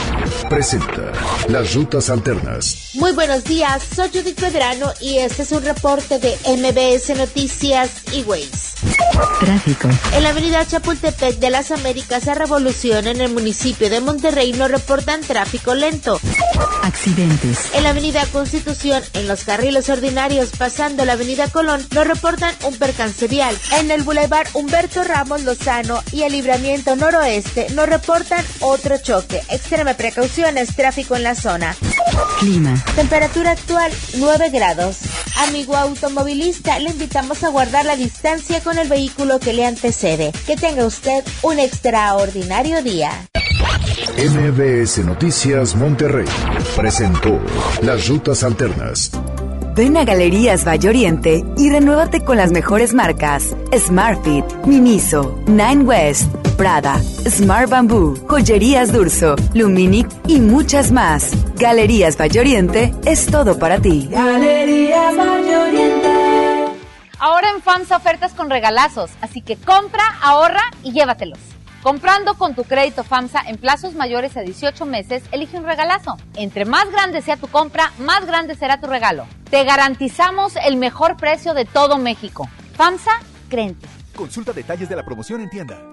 presenta Las Rutas Alternas. Muy buenos días, soy Judith Pedrano y este es un reporte de MBS Noticias y Ways. Tráfico. En la avenida Chapultepec de las Américas a Revolución en el municipio de Monterrey no reportan tráfico lento. Accidentes. En la avenida Constitución, en los carriles ordinarios pasando la avenida Colón, no reportan un percance vial. En el bulevar Humberto Ramos Lozano y el libramiento noroeste no reportan otro choque. Extreme precauciones, tráfico en la zona. Clima. Temperatura actual 9 grados. Amigo automovilista, le invitamos a guardar la distancia con el vehículo que le antecede. Que tenga usted un extraordinario día. MBS Noticias Monterrey presentó Las Rutas Alternas. Ven a Galerías Valle Oriente y renuévate con las mejores marcas: Smartfit, Miniso, Nine West, Prada, Smart Bamboo, Joyerías Durso, Luminic y muchas más. Galerías Valle Oriente es todo para ti. Galerías Valle Oriente. Ahora en FAMSA ofertas con regalazos, así que compra, ahorra y llévatelos. Comprando con tu crédito FAMSA en plazos mayores a 18 meses, elige un regalazo. Entre más grande sea tu compra, más grande será tu regalo. Te garantizamos el mejor precio de todo México. FAMSA, crente. Consulta detalles de la promoción en tienda.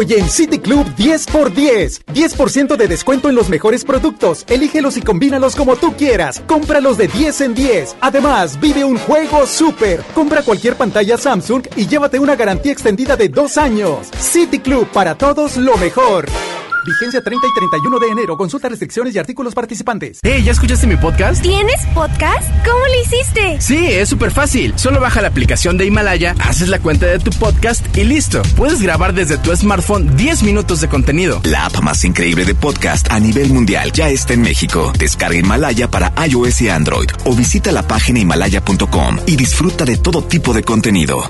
en City Club 10 por 10. 10% de descuento en los mejores productos. Elígelos y combínalos como tú quieras. Cómpralos de 10 en 10. Además, vive un juego súper. Compra cualquier pantalla Samsung y llévate una garantía extendida de dos años. City Club para todos lo mejor. Vigencia 30 y 31 de enero. Consulta restricciones y artículos participantes. Hey, ¿ya escuchaste mi podcast? ¿Tienes podcast? ¿Cómo lo hiciste? Sí, es súper fácil. Solo baja la aplicación de Himalaya, haces la cuenta de tu podcast y listo. Puedes grabar desde tu smartphone 10 minutos de contenido. La app más increíble de podcast a nivel mundial ya está en México. Descarga Himalaya para iOS y Android o visita la página himalaya.com y disfruta de todo tipo de contenido.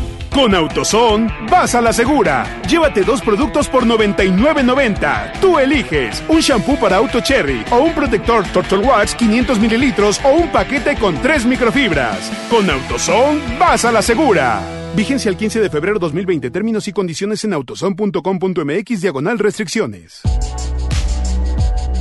Con AutoZone, vas a la segura. Llévate dos productos por 99.90. Tú eliges un shampoo para auto cherry o un protector Turtle Wax 500 mililitros o un paquete con tres microfibras. Con AutoZone, vas a la segura. Vigencia el 15 de febrero 2020. Términos y condiciones en autozone.com.mx diagonal restricciones.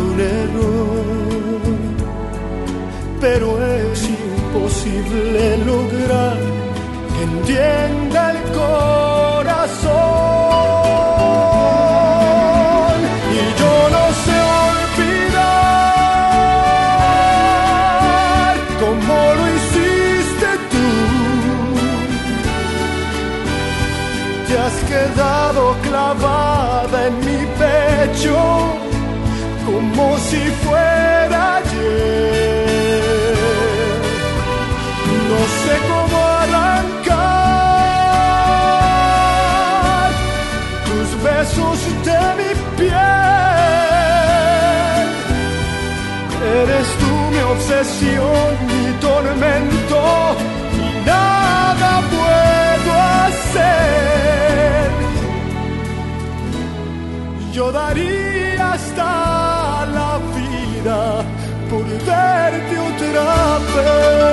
Un error, pero es imposible lograr que entienda depresión, mi tormento, y nada puedo hacer. Yo daría hasta la vida por verte otra vez.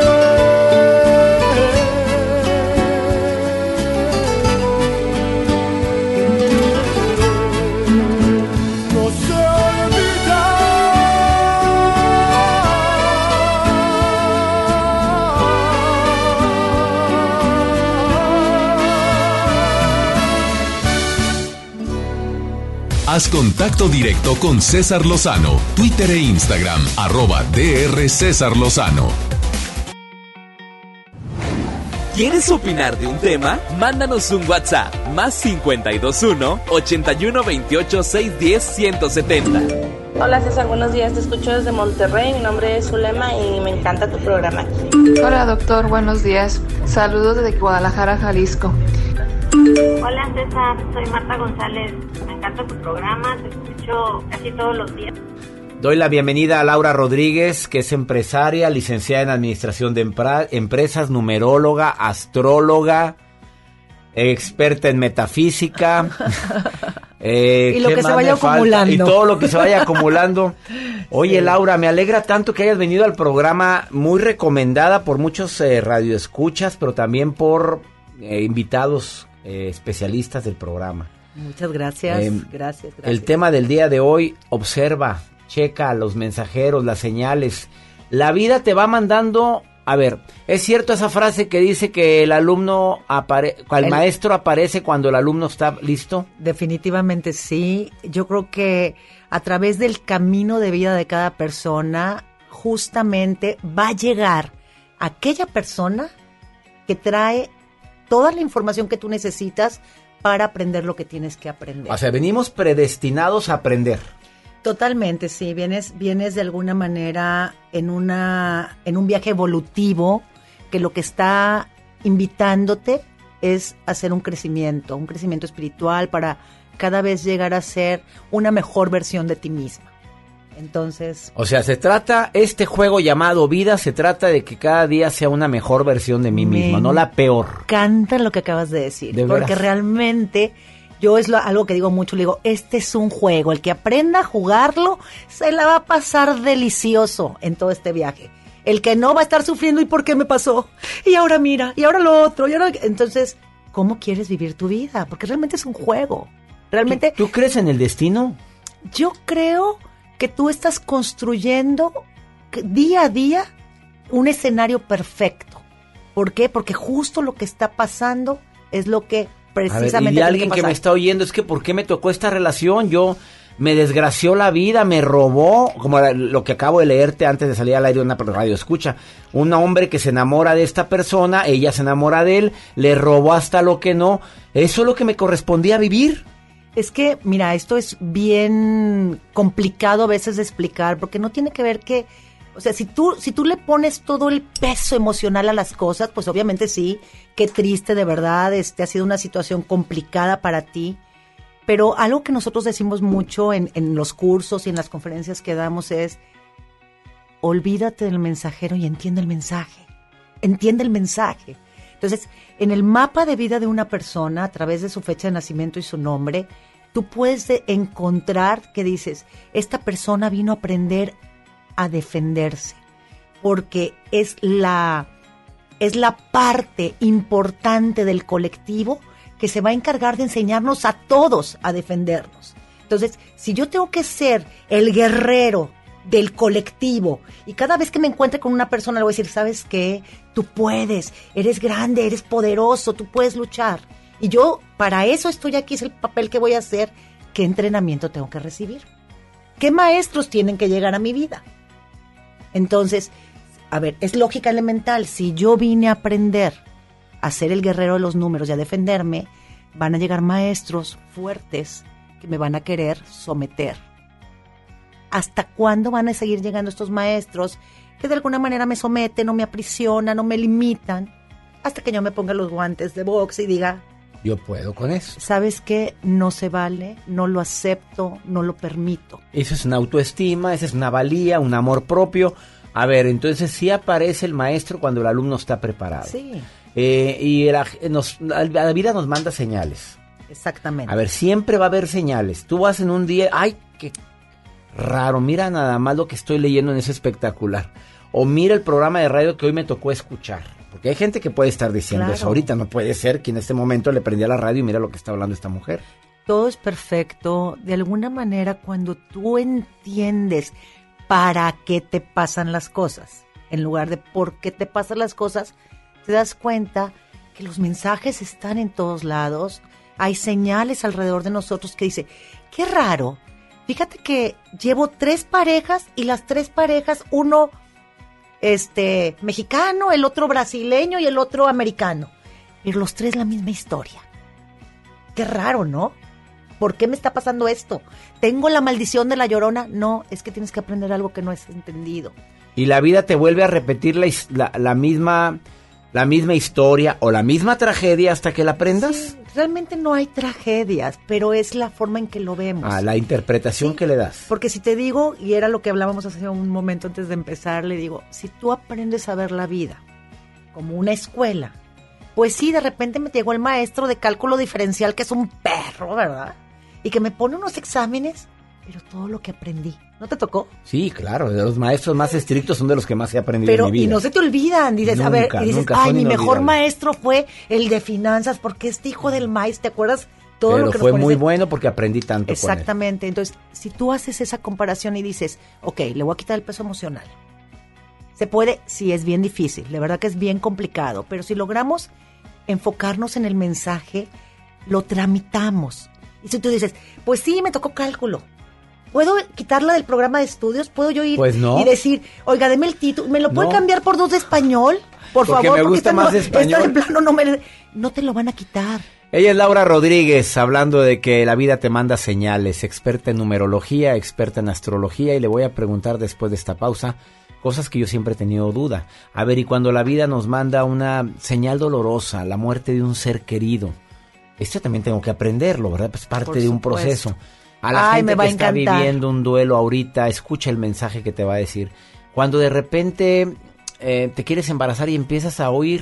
Haz contacto directo con César Lozano, Twitter e Instagram, arroba DR César Lozano. ¿Quieres opinar de un tema? Mándanos un WhatsApp más 521 81 28 610 170. Hola César, buenos días. Te escucho desde Monterrey. Mi nombre es Zulema y me encanta tu programa. Hola doctor, buenos días. Saludos desde Guadalajara, Jalisco. Hola César, soy Marta González. Me encanta tu programa, te escucho casi todos los días. Doy la bienvenida a Laura Rodríguez, que es empresaria, licenciada en Administración de Empre- Empresas, numeróloga, astróloga, experta en metafísica. Eh, Y lo ¿qué que se vaya acumulando. Y todo lo que se vaya acumulando. Oye, Laura, me alegra tanto que hayas venido al programa, muy recomendada por muchos eh, radioescuchas, pero también por eh, invitados eh, especialistas del programa. Muchas gracias, Eh, gracias, gracias. El tema del día de hoy, observa, checa los mensajeros, las señales. La vida te va mandando... A ver, ¿es cierto esa frase que dice que el alumno apare el, El- maestro aparece cuando el alumno está listo? Definitivamente sí. Yo creo que a través del camino de vida de cada persona, justamente va a llegar aquella persona que trae toda la información que tú necesitas para aprender lo que tienes que aprender. O sea, venimos predestinados a aprender. Totalmente, sí. Vienes, vienes de alguna manera en una, en un viaje evolutivo que lo que está invitándote es hacer un crecimiento, un crecimiento espiritual para cada vez llegar a ser una mejor versión de ti misma. Entonces, O sea, se trata, este juego llamado vida, se trata de que cada día sea una mejor versión de mí Me mismo, no la peor. canta lo que acabas de decir, De porque realmente yo es lo- algo que digo mucho, le digo, este es un juego, el que aprenda a jugarlo se la va a pasar delicioso en todo este viaje. El que no va a estar sufriendo y por qué me pasó, y ahora mira, y ahora lo otro, y ahora entonces, ¿cómo quieres vivir tu vida? Porque realmente es un juego. Realmente ¿Tú crees en el destino? yo creo que tú estás construyendo que- día a día un escenario perfecto. ¿Por qué? Porque justo lo que está pasando es lo que A ver, precisamente y alguien que, pasar. me está oyendo, es que ¿por qué me tocó esta relación? Yo me desgració la vida, me robó, como lo que acabo de leerte antes de salir al aire de una radio escucha, un hombre que se enamora de esta persona, ella se enamora de él, le robó hasta lo que no, eso es lo que me correspondía vivir. Es que, mira, esto es bien complicado a veces de explicar, porque no tiene que ver que, o sea, si tú, si tú le pones todo el peso emocional a las cosas, pues obviamente sí, qué triste de verdad, este ha sido una situación complicada para ti. Pero algo que nosotros decimos mucho en, en los cursos y en las conferencias que damos es, olvídate del mensajero y entiende el mensaje. Entiende el mensaje. Entonces, en el mapa de vida de una persona, a través de su fecha de nacimiento y su nombre, tú puedes de- encontrar que dices, esta persona vino a aprender a defenderse, porque es la, es la parte importante del colectivo que se va a encargar de enseñarnos a todos a defendernos. Entonces, si yo tengo que ser el guerrero del colectivo y cada vez que me encuentre con una persona le voy a decir, ¿sabes qué? Tú puedes, eres grande, eres poderoso, tú puedes luchar. Y yo para eso estoy aquí, es el papel que voy a hacer. ¿Qué entrenamiento tengo que recibir? ¿Qué maestros tienen que llegar a mi vida? Entonces, a ver, es lógica elemental. Si yo vine a aprender a ser el guerrero de los números y a defenderme, van a llegar maestros fuertes que me van a querer someter. ¿Hasta cuándo van a seguir llegando estos maestros que de alguna manera me someten, o me aprisionan, o me limitan? Hasta que yo me ponga los guantes de box y diga, Yo puedo con eso. ¿sabes qué? No se vale, no lo acepto, no lo permito. Eso es una autoestima, esa es una valía, un amor propio. A ver, entonces sí aparece el maestro cuando el alumno está preparado. Sí. Eh, y la, nos- la vida nos manda señales. Exactamente. A ver, siempre va a haber señales. Tú vas en un día, ay, qué raro, mira nada más lo que estoy leyendo en ese espectacular. O mira el programa de radio que hoy me tocó escuchar. Porque hay gente que puede estar diciendo Claro. eso. Ahorita no puede ser que en este momento le prendía la radio y mira lo que está hablando esta mujer. todo es perfecto. De alguna manera, cuando tú entiendes para qué te pasan las cosas, en lugar de por qué te pasan las cosas, te das cuenta que los mensajes están en todos lados. Hay señales alrededor de nosotros que dice, qué raro. Fíjate que llevo tres parejas y las tres parejas, uno este mexicano, el otro brasileño y el otro americano. Pero los tres la misma historia. Qué raro, ¿no? ¿Por qué me está pasando esto? ¿Tengo la maldición de la llorona? No, es que tienes que aprender algo que no has entendido. Y la vida te vuelve a repetir la, la- la misma, la misma historia o la misma tragedia hasta que la aprendas. Realmente no hay tragedias, pero es la forma en que lo vemos. A la interpretación que le das. Porque si te digo, y era lo que hablábamos hace un momento antes de empezar, le digo, si tú aprendes a ver la vida como una escuela, pues sí, de repente me llegó el maestro de cálculo diferencial, que es un perro, ¿verdad? Y que me pone unos exámenes, pero todo lo que aprendí. ¿No te tocó? Sí, claro, de los maestros más estrictos son de los que más he aprendido Pero, en mi vida. y no se te olvidan, dices, a ver, y dices, nunca, ay, mi mejor maestro fue el de finanzas, porque este hijo del maíz, ¿te acuerdas? Todo Pero lo que nos fue pones muy bueno porque aprendí tanto con él. Exactamente. Entonces, si tú haces esa comparación y dices, ok, le voy a quitar el peso emocional. Se puede, sí, es bien difícil, de verdad que es bien complicado, pero si logramos enfocarnos en el mensaje, lo tramitamos. Y si tú dices, pues sí, me tocó cálculo. ¿Puedo quitarla del programa de estudios? ¿Puedo yo ir Pues no. y decir, oiga, deme el título, ¿me lo puede No. cambiar por dos de español? Por Porque favor, me gusta esta más no- esta español. de plano no me... No te lo van a quitar. Ella es Laura Rodríguez, hablando de que la vida te manda señales, experta en numerología, experta en astrología, y le voy a preguntar después de esta pausa cosas que yo siempre he tenido duda. A ver, y cuando la vida nos manda una señal dolorosa, la muerte de un ser querido, esto también tengo que aprenderlo, ¿verdad? Pues parte Por de un supuesto. proceso. A la Ay, gente me va que a está viviendo un duelo ahorita, escucha el mensaje que te va a decir. Cuando de repente eh, te quieres embarazar y empiezas a oír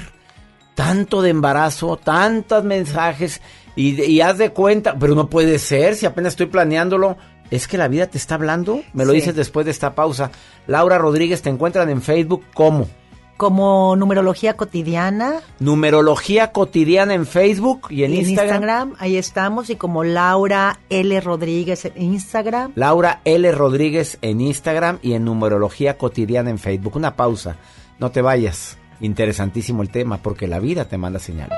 tanto de embarazo, tantos mensajes y, y haz de cuenta, pero no puede ser si apenas estoy planeándolo. Es que la vida te está hablando. Me lo Sí. dices después de esta pausa. Laura Rodríguez te encuentran en Facebook como Como numerología cotidiana, Numerología Cotidiana en Facebook y en y Instagram. ahí estamos, y como Laura L. Rodríguez en Instagram. Laura L. Rodríguez en Instagram y en Numerología Cotidiana en Facebook. Una pausa. No te vayas. Interesantísimo el tema porque la vida te manda señales.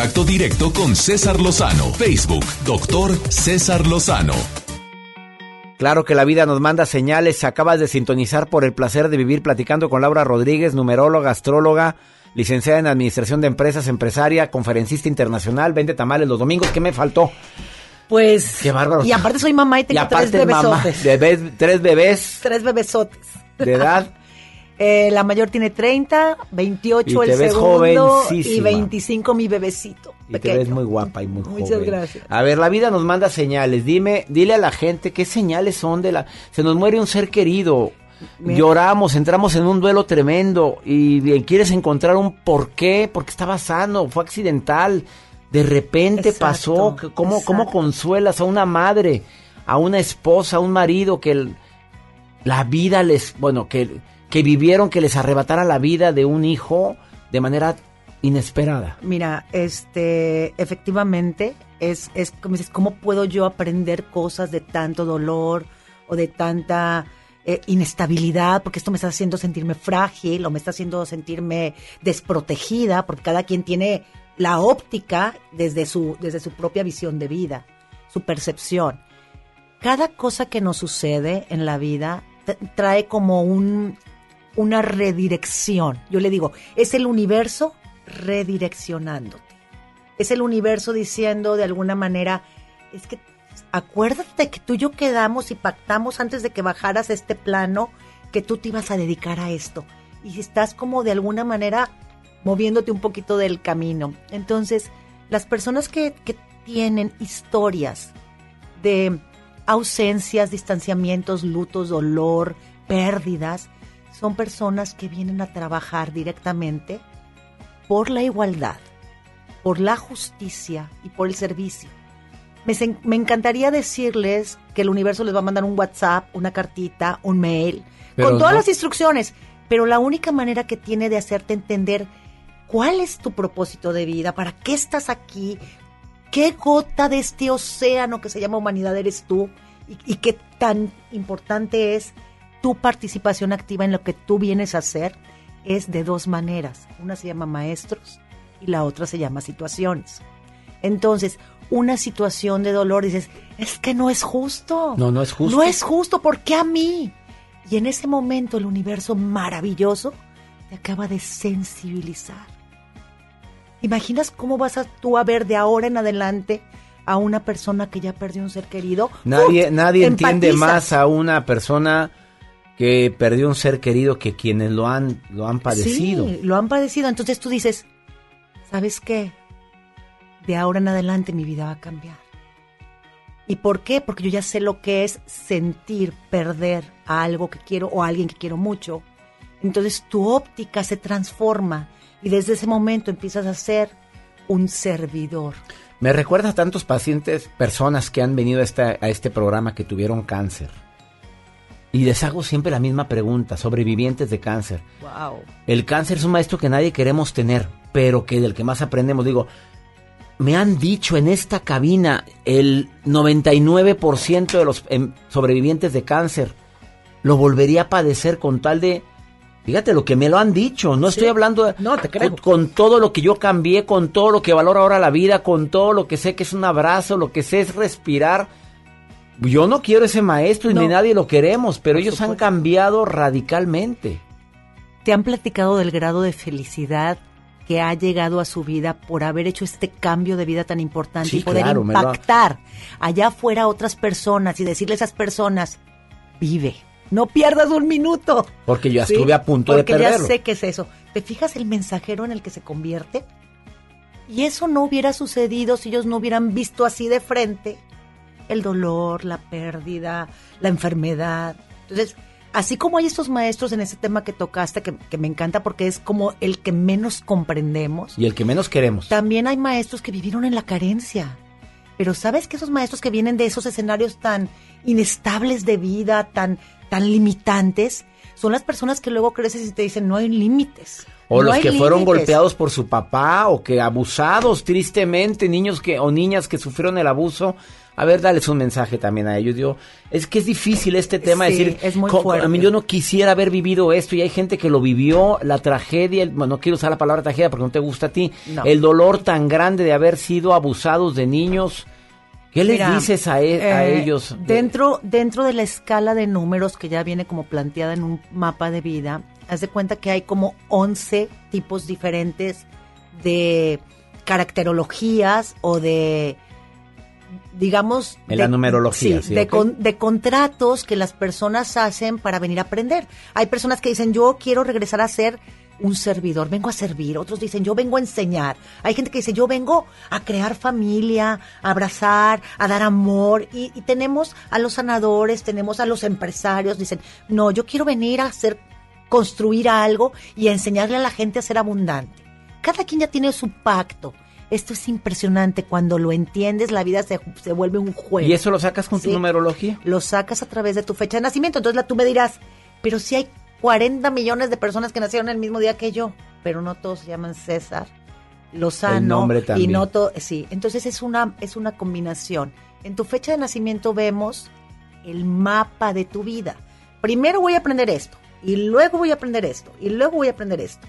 Contacto directo con César Lozano. Facebook, doctor César Lozano. Claro que la vida nos manda señales. Acabas de sintonizar por el placer de vivir platicando con Laura Rodríguez, numeróloga, astróloga, licenciada en Administración de Empresas, empresaria, conferencista internacional, vende tamales los domingos. ¿Qué me faltó? Pues. Qué bárbaro. Y aparte soy mamá y tengo Y aparte tres es mamá. Bebés- tres bebés Tres bebesotes. de edad. Eh, la mayor tiene 30, 28 Y te el segundo y jovencísima. 25 mi bebecito. Y te pequeño. ves muy guapa y muy joven. Muchas gracias. A ver, la vida nos manda señales. Dime, dile a la gente qué señales son de la. Se nos muere un ser querido. Mira. Lloramos, entramos en un duelo tremendo y quieres encontrar un por qué, porque estaba sano, fue accidental, de repente Exacto, pasó. ¿Cómo, ¿Cómo consuelas a una madre, a una esposa, a un marido que el- la vida les, bueno, que, que vivieron que les arrebatara la vida de un hijo de manera inesperada? Mira, este, efectivamente, es, es como dices, ¿cómo puedo yo aprender cosas de tanto dolor o de tanta eh, inestabilidad? Porque esto me está haciendo sentirme frágil o me está haciendo sentirme desprotegida, porque cada quien tiene la óptica desde su, desde su propia visión de vida, su percepción. Cada cosa que nos sucede en la vida trae como un, una redirección. Yo le digo, es el universo redireccionándote. Es el universo diciendo de alguna manera, es que acuérdate que tú y yo quedamos y pactamos antes de que bajaras este plano que tú te ibas a dedicar a esto. Y estás como de alguna manera moviéndote un poquito del camino. Entonces, las personas que, que tienen historias de ausencias, distanciamientos, lutos, dolor, pérdidas, son personas que vienen a trabajar directamente por la igualdad, por la justicia y por el servicio. Me, encantaría decirles que el universo les va a mandar un WhatsApp, una cartita, un mail, Pero con todas no. las instrucciones, pero la única manera que tiene de hacerte entender cuál es tu propósito de vida, para qué estás aquí, qué gota de este océano que se llama humanidad eres tú y, y qué tan importante es tu participación activa en lo que tú vienes a hacer, es de dos maneras. Una se llama maestros y la otra se llama situaciones. Entonces, una situación de dolor dices, es que no es justo. No, no es justo. No es justo, ¿por qué a mí? Y en ese momento el universo maravilloso te acaba de sensibilizar. ¿Imaginas cómo vas a tú a ver de ahora en adelante a una persona que ya perdió un ser querido. Nadie, nadie entiende más a una persona que perdió un ser querido que quienes lo han, lo han padecido. Sí, lo han padecido. Entonces tú dices, ¿sabes qué? De ahora en adelante mi vida va a cambiar. ¿Y por qué? Porque yo ya sé lo que es sentir perder a algo que quiero o a alguien que quiero mucho. Entonces tu óptica se transforma y desde ese momento empiezas a ser un servidor. Me recuerda a tantos pacientes, personas que han venido a, esta- a este programa que tuvieron cáncer. Y les hago siempre la misma pregunta, sobrevivientes de cáncer. Wow. El cáncer es un maestro que nadie queremos tener, pero que del que más aprendemos. Digo, me han dicho en esta cabina el 99% de los em, sobrevivientes de cáncer lo volvería a padecer con tal de... Fíjate lo que me lo han dicho, no estoy hablando de- No, te creo. con, con todo lo que yo cambié, con todo lo que valoro ahora la vida, con todo lo que sé que es un abrazo, lo que sé es respirar. Yo no quiero ese maestro y ni nadie lo queremos, pero Por ellos han cambiado radicalmente. ¿Te han platicado del grado de felicidad que ha llegado a su vida por haber hecho este cambio de vida tan importante Sí, y poder claro, ha- impactar allá afuera a otras personas y decirle a esas personas, vive, no pierdas un minuto? Porque yo ¿Sí? estuve a punto de Porque perderlo. ya sé que es eso. ¿Te fijas el mensajero en el que se convierte? Y eso no hubiera sucedido si ellos no hubieran visto así de frente el dolor, la pérdida, la enfermedad. Entonces, así como hay estos maestros en ese tema que tocaste, que, que me encanta porque es como el que menos comprendemos, Y el que menos queremos. también hay maestros que vivieron en la carencia. Pero sabes que esos maestros que vienen de esos escenarios tan inestables de vida, tan, tan limitantes, son las personas que luego creces y te dicen no hay límites. O no los que fueron límites". golpeados por su papá o que abusados tristemente, niños que o niñas que sufrieron el abuso. A ver, dales un mensaje también a ellos. Digo, es que es difícil este tema Sí, decir, es muy fuerte. a mí yo no quisiera haber vivido esto y hay gente que lo vivió, la tragedia, el- bueno, no quiero usar la palabra tragedia porque no te gusta a ti, No. el dolor tan grande de haber sido abusados de niños. ¿Qué les Mira, dices a, e- a eh, ellos? Dentro, dentro de la escala de números que ya viene como planteada en un mapa de vida, haz de cuenta que hay como 11 tipos diferentes de caracterologías o de, digamos... En la de- numerología, sí, de, con- de contratos que las personas hacen para venir a aprender. Hay personas que dicen, yo quiero regresar a ser un servidor, vengo a servir. Otros dicen, yo vengo a enseñar. Hay gente que dice, yo vengo a crear familia, a abrazar, a dar amor. Y, y tenemos a los sanadores, tenemos a los empresarios. Dicen, no, yo quiero venir a hacer, construir algo y a enseñarle a la gente a ser abundante. Cada quien ya tiene su pacto. Esto es impresionante. Cuando lo entiendes, la vida se, se vuelve un juego. ¿Y eso lo sacas con tu numerología? Lo sacas a través de tu fecha de nacimiento. Entonces la, tú me dirás, pero si hay 40 millones de personas que nacieron el mismo día que yo, pero no todos se llaman César, Lozano. El nombre y también. no todo, sí. Entonces es una, es una combinación. En tu fecha de nacimiento vemos el mapa de tu vida. Primero voy a aprender esto, y luego voy a aprender esto, y luego voy a aprender esto.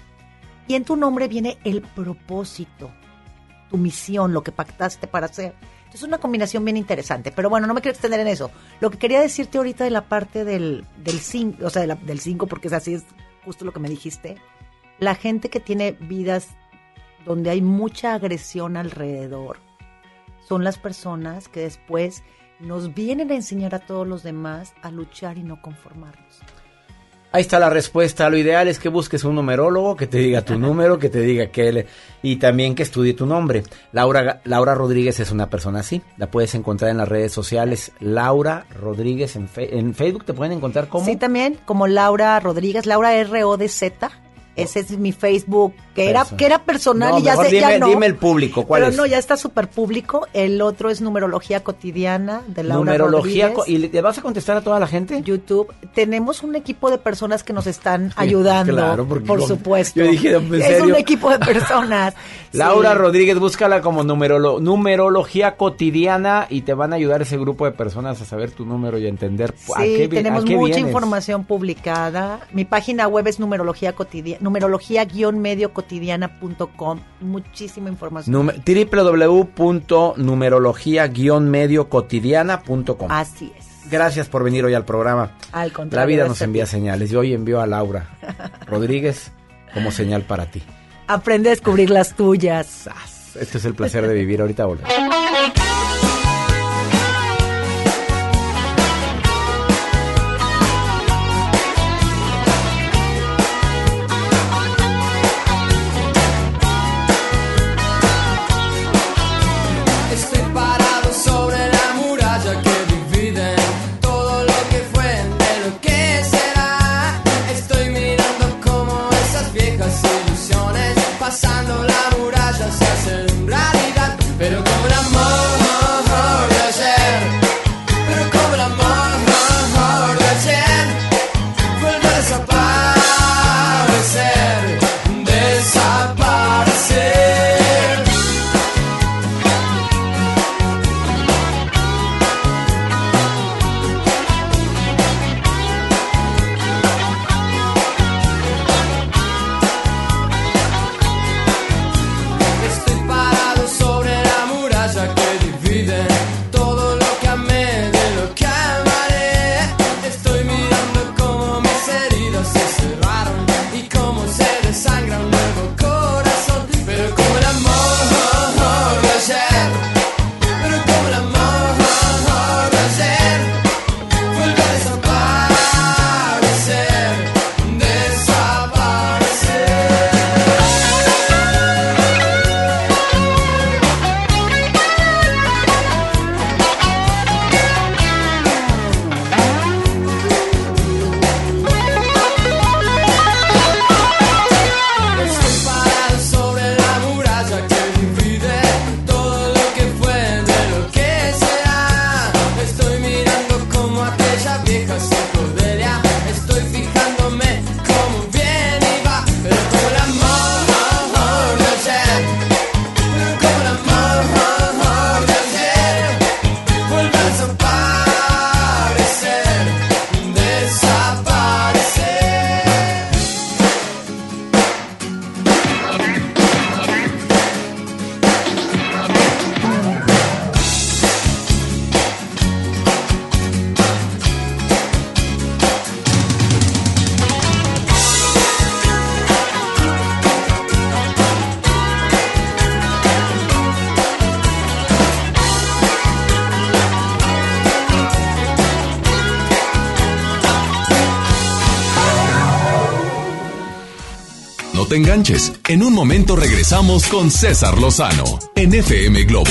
Y en tu nombre viene el propósito, tu misión, lo que pactaste para hacer. Entonces es una combinación bien interesante. Pero bueno, no me quiero extender en eso. Lo que quería decirte ahorita de la parte del 5, o sea, de la- del 5, porque es así, es justo lo que me dijiste. La gente que tiene vidas donde hay mucha agresión alrededor son las personas que después nos vienen a enseñar a todos los demás a luchar y no conformarnos. Ahí está la respuesta. Lo ideal es que busques un numerólogo que te diga tu número, que te diga que él y también que estudie tu nombre. Laura Laura Rodríguez es una persona así. La puedes encontrar en las redes sociales. Laura Rodríguez en, fe- en Facebook te pueden encontrar como Sí, también, como Laura Rodríguez, Laura R-O-D-Z. Ese es mi Facebook, que era, que era personal No, y ya, mejor ya dime, no. dime el público. ¿Cuál Pero es? no, ya está súper público. El otro es Numerología Cotidiana de Laura Numerología. Rodríguez. ¿Y le vas a contestar a toda la gente? YouTube. Tenemos un equipo de personas que nos están ayudando, claro, porque por como- supuesto. yo dije, ¿en es serio? un equipo de personas. Laura. Rodríguez, búscala como numerolo- numerología cotidiana y te van a ayudar ese grupo de personas a saber tu número y a entender a Sí, qué, vi- tenemos a qué mucha vienes. información publicada. Mi página web es numerología cotidiana, numerología-mediocotidiana.com. Muchísima información. Nume- www.numerología-mediocotidiana.com Así es. Gracias por venir hoy al programa. Al La contrario. vida gracias nos envía señales y hoy envió a Laura Rodríguez como señal para ti. Aprende a descubrir las tuyas. Este es el placer de vivir. Ahorita volvemos. Enganches. En un momento regresamos con César Lozano en FM Globo.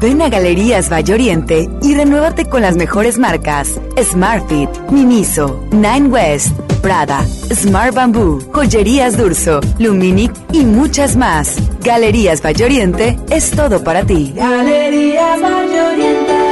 Ven a Galerías Valle Oriente y renuévate con las mejores marcas: Smartfit, Miniso, Nine West, Prada, Smart Bamboo, Joyerías Durso, Luminic y muchas más. Galerías Valle Oriente es todo para ti. Galerías Valle Oriente.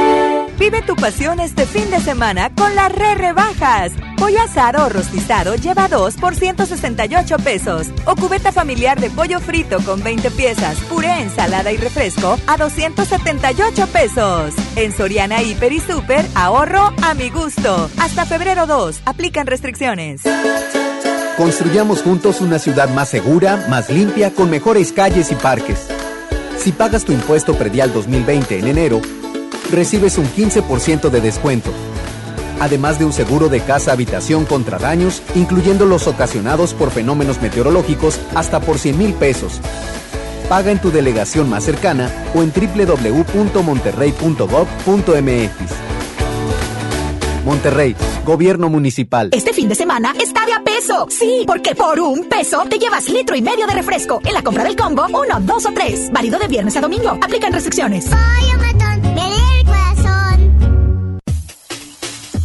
Vive tu pasión este fin de semana con las re rebajas. Pollo asado o rostizado lleva 2 por 168 pesos. O cubeta familiar de pollo frito con 20 piezas, puré, ensalada y refresco a 278 pesos. En Soriana Hiper y Super, ahorro a mi gusto. Hasta febrero 2, aplican restricciones. Construyamos juntos una ciudad más segura, más limpia, con mejores calles y parques. Si pagas tu impuesto predial 2020 en enero, recibes un 15% de descuento. Además de un seguro de casa-habitación contra daños, incluyendo los ocasionados por fenómenos meteorológicos, hasta por 100 mil pesos. Paga en tu delegación más cercana o en www.monterrey.gov.mx. Monterrey, Gobierno Municipal. Este fin de semana está de a peso. Sí, porque por un peso te llevas litro y medio de refresco. En la compra del combo, uno, dos o tres. Válido de viernes a domingo. Aplican restricciones.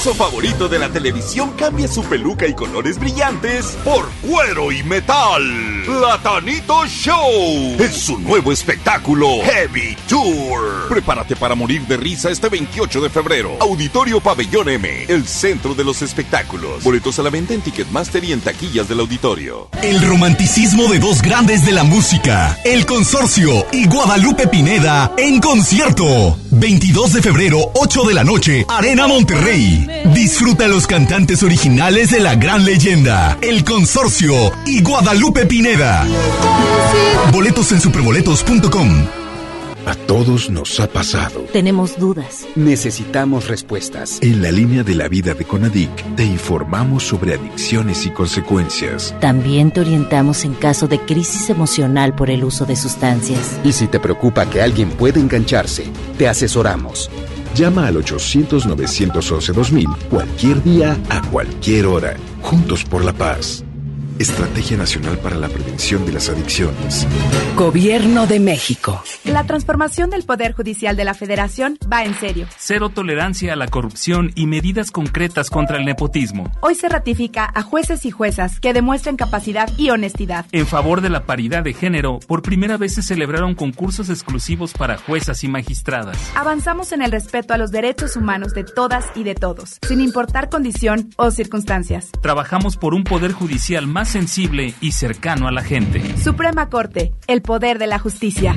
favorito de la televisión cambia su peluca y colores brillantes por cuero y metal. Platanito Show es su nuevo espectáculo Heavy Tour. Prepárate para morir de risa este 28 de febrero. Auditorio Pabellón M, el centro de los espectáculos. Boletos a la venta en Ticketmaster y en taquillas del auditorio. El romanticismo de dos grandes de la música, El Consorcio y Guadalupe Pineda en concierto. 22 de febrero, 8 de la noche, Arena Monterrey. Disfruta los cantantes originales de la gran leyenda, El Consorcio y Guadalupe Pineda. Boletos en superboletos.com. A todos nos ha pasado. Tenemos dudas. Necesitamos respuestas. En la línea de la vida de Conadic te informamos sobre adicciones y consecuencias. También te orientamos en caso de crisis emocional por el uso de sustancias. Y si te preocupa que alguien pueda engancharse, te asesoramos. Llama al 800-911-2000 cualquier día, a cualquier hora. Juntos por la paz. Estrategia Nacional para la Prevención de las Adicciones. Gobierno de México. La transformación del Poder Judicial de la Federación va en serio. Cero tolerancia a la corrupción y medidas concretas contra el nepotismo. Hoy se ratifica a jueces y juezas que demuestren capacidad y honestidad. En favor de la paridad de género, por primera vez se celebraron concursos exclusivos para juezas y magistradas. Avanzamos en el respeto a los derechos humanos de todas y de todos, sin importar condición o circunstancias. Trabajamos por un Poder Judicial más sensible y cercano a la gente. Suprema Corte, el poder de la justicia.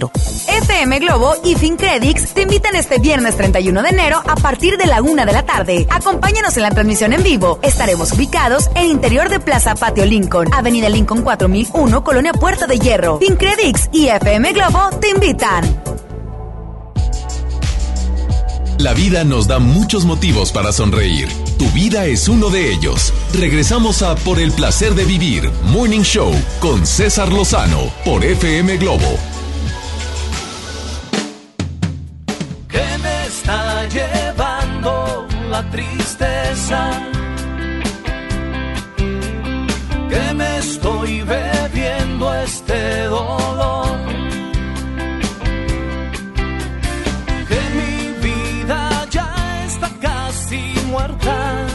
FM Globo y FinCredits te invitan este viernes 31 de enero a partir de la una de la tarde. Acompáñanos en la transmisión en vivo. Estaremos ubicados en interior de Plaza Patio Lincoln, Avenida Lincoln 4001, Colonia Puerta de Hierro. FinCredits y FM Globo te invitan. La vida nos da muchos motivos para sonreír. Tu vida es uno de ellos. Regresamos a Por el placer de vivir, Morning Show, con César Lozano, por FM Globo. Tristeza? Que me estoy bebiendo este dolor. Que mi vida ya está casi muerta.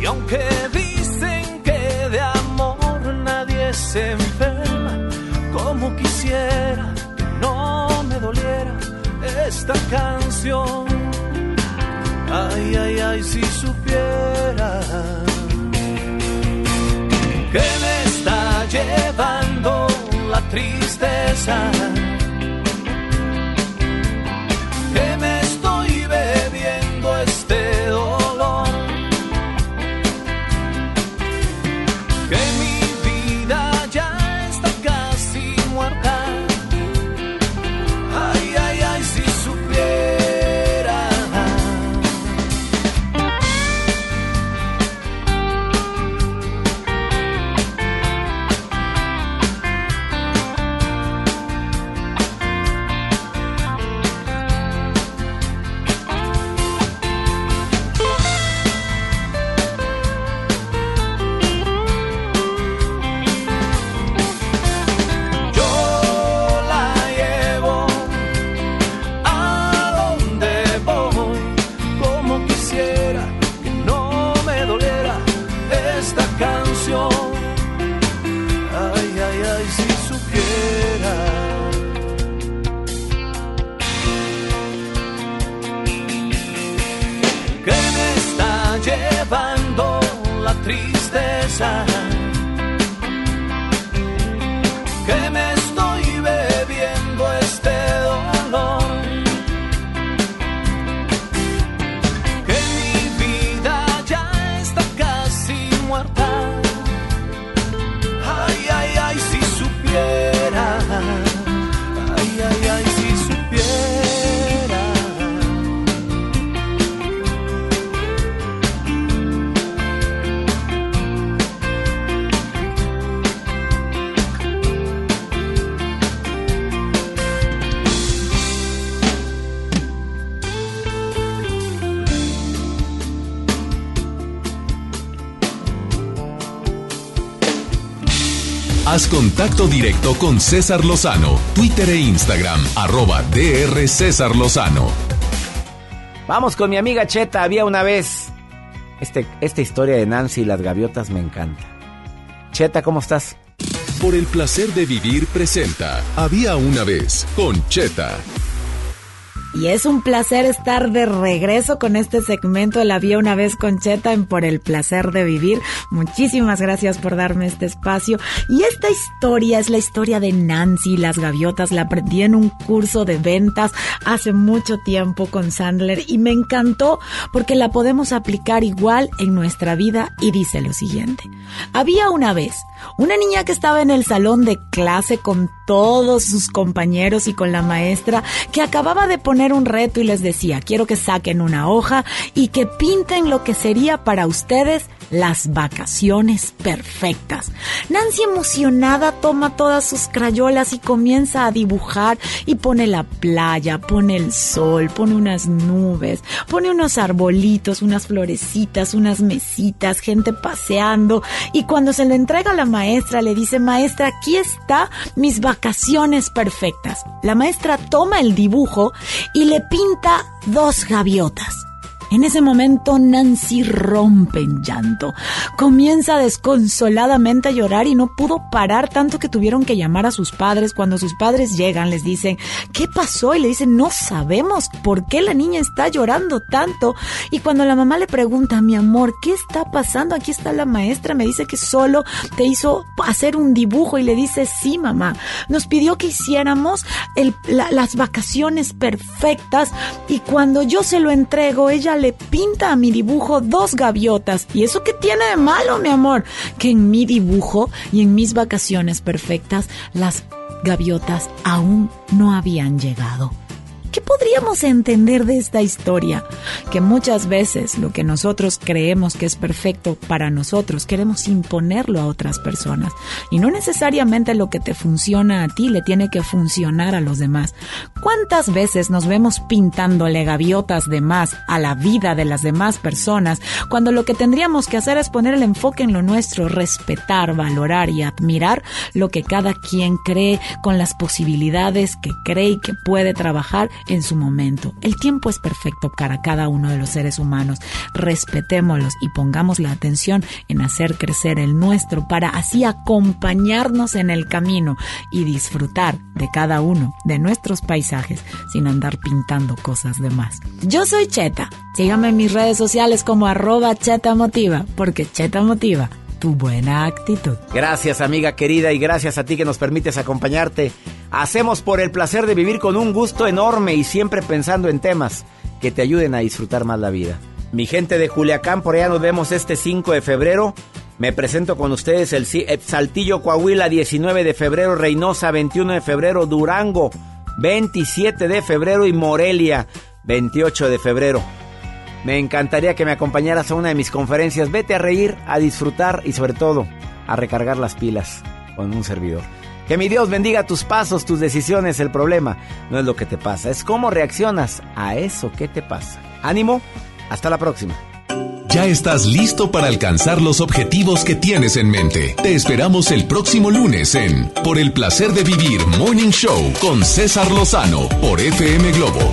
Y aunque dicen que de amor nadie se enferma, como quisiera que no me doliera esta canción. Ay, ay, ay, si supiera que me está llevando la tristeza. Contacto directo con César Lozano, Twitter e Instagram, arroba DR César Lozano. Vamos con mi amiga Cheta. Había una vez. Este, esta historia de Nancy y las gaviotas me encanta. Cheta, ¿cómo estás? Por el placer de vivir presenta Había una vez con Cheta. Y es un placer estar de regreso con este segmento La Vía una vez con Cheta en Por el placer de vivir. Muchísimas gracias por darme este espacio. Y esta historia es la historia de Nancy y las gaviotas. La aprendí en un curso de ventas hace mucho tiempo con Sandler y me encantó porque la podemos aplicar igual en nuestra vida y dice lo siguiente. Había una vez una niña que estaba en el salón de clase con todos sus compañeros y con la maestra que acababa de poner un reto y les decía, quiero que saquen una hoja y que pinten lo que sería para ustedes las vacaciones perfectas. Nancy emocionada toma todas sus crayolas y comienza a dibujar y pone la playa, pone el sol, pone unas nubes, pone unos arbolitos, unas florecitas, unas mesitas, gente paseando y cuando se le entrega a la maestra le dice, maestra, aquí está mis vacaciones perfectas. La maestra toma el dibujo y le pinta dos gaviotas. En ese momento Nancy rompe en llanto. Comienza desconsoladamente a llorar y no pudo parar tanto que tuvieron que llamar a sus padres. Cuando sus padres llegan les dicen, ¿qué pasó? Y le dicen, no sabemos por qué la niña está llorando tanto. Y cuando la mamá le pregunta, mi amor, ¿qué está pasando? Aquí está la maestra, me dice que solo te hizo hacer un dibujo y le dice, sí, mamá. Nos pidió que hiciéramos las vacaciones perfectas y cuando yo se lo entrego, ella le pinta a mi dibujo dos gaviotas. ¿Y eso qué tiene de malo, mi amor? Que en mi dibujo y en mis vacaciones perfectas, las gaviotas aún no habían llegado. ¿Qué podríamos entender de esta historia? Que muchas veces lo que nosotros creemos que es perfecto para nosotros, queremos imponerlo a otras personas. Y no necesariamente lo que te funciona a ti le tiene que funcionar a los demás. ¿Cuántas veces nos vemos pintándole gaviotas de más a la vida de las demás personas cuando lo que tendríamos que hacer es poner el enfoque en lo nuestro, respetar, valorar y admirar lo que cada quien cree con las posibilidades que cree y que puede trabajar en su momento. El tiempo es perfecto para cada uno de los seres humanos. Respetémoslos y pongamos la atención en hacer crecer el nuestro para así acompañarnos en el camino y disfrutar de cada uno de nuestros paisajes sin andar pintando cosas de más. Yo soy Cheta. Síganme en mis redes sociales como arroba Cheta Motiva, porque Cheta Motiva tu buena actitud. Gracias amiga querida y gracias a ti que nos permites acompañarte Hacemos por el placer de vivir con un gusto enorme y siempre pensando en temas que te ayuden a disfrutar más la vida. Mi gente de Culiacán, por allá nos vemos este 5 de febrero. Me presento con ustedes el Saltillo Coahuila 19 de febrero, Reynosa 21 de febrero, Durango 27 de febrero y Morelia 28 de febrero. Me encantaría que me acompañaras a una de mis conferencias. Vete a reír, a disfrutar y sobre todo a recargar las pilas con un servidor. Que mi Dios bendiga tus pasos, tus decisiones. El problema no es lo que te pasa, es cómo reaccionas a eso que te pasa. Ánimo, hasta la próxima. Ya estás listo para alcanzar los objetivos que tienes en mente. Te esperamos el próximo lunes en Por el placer de vivir Morning Show con César Lozano por FM Globo.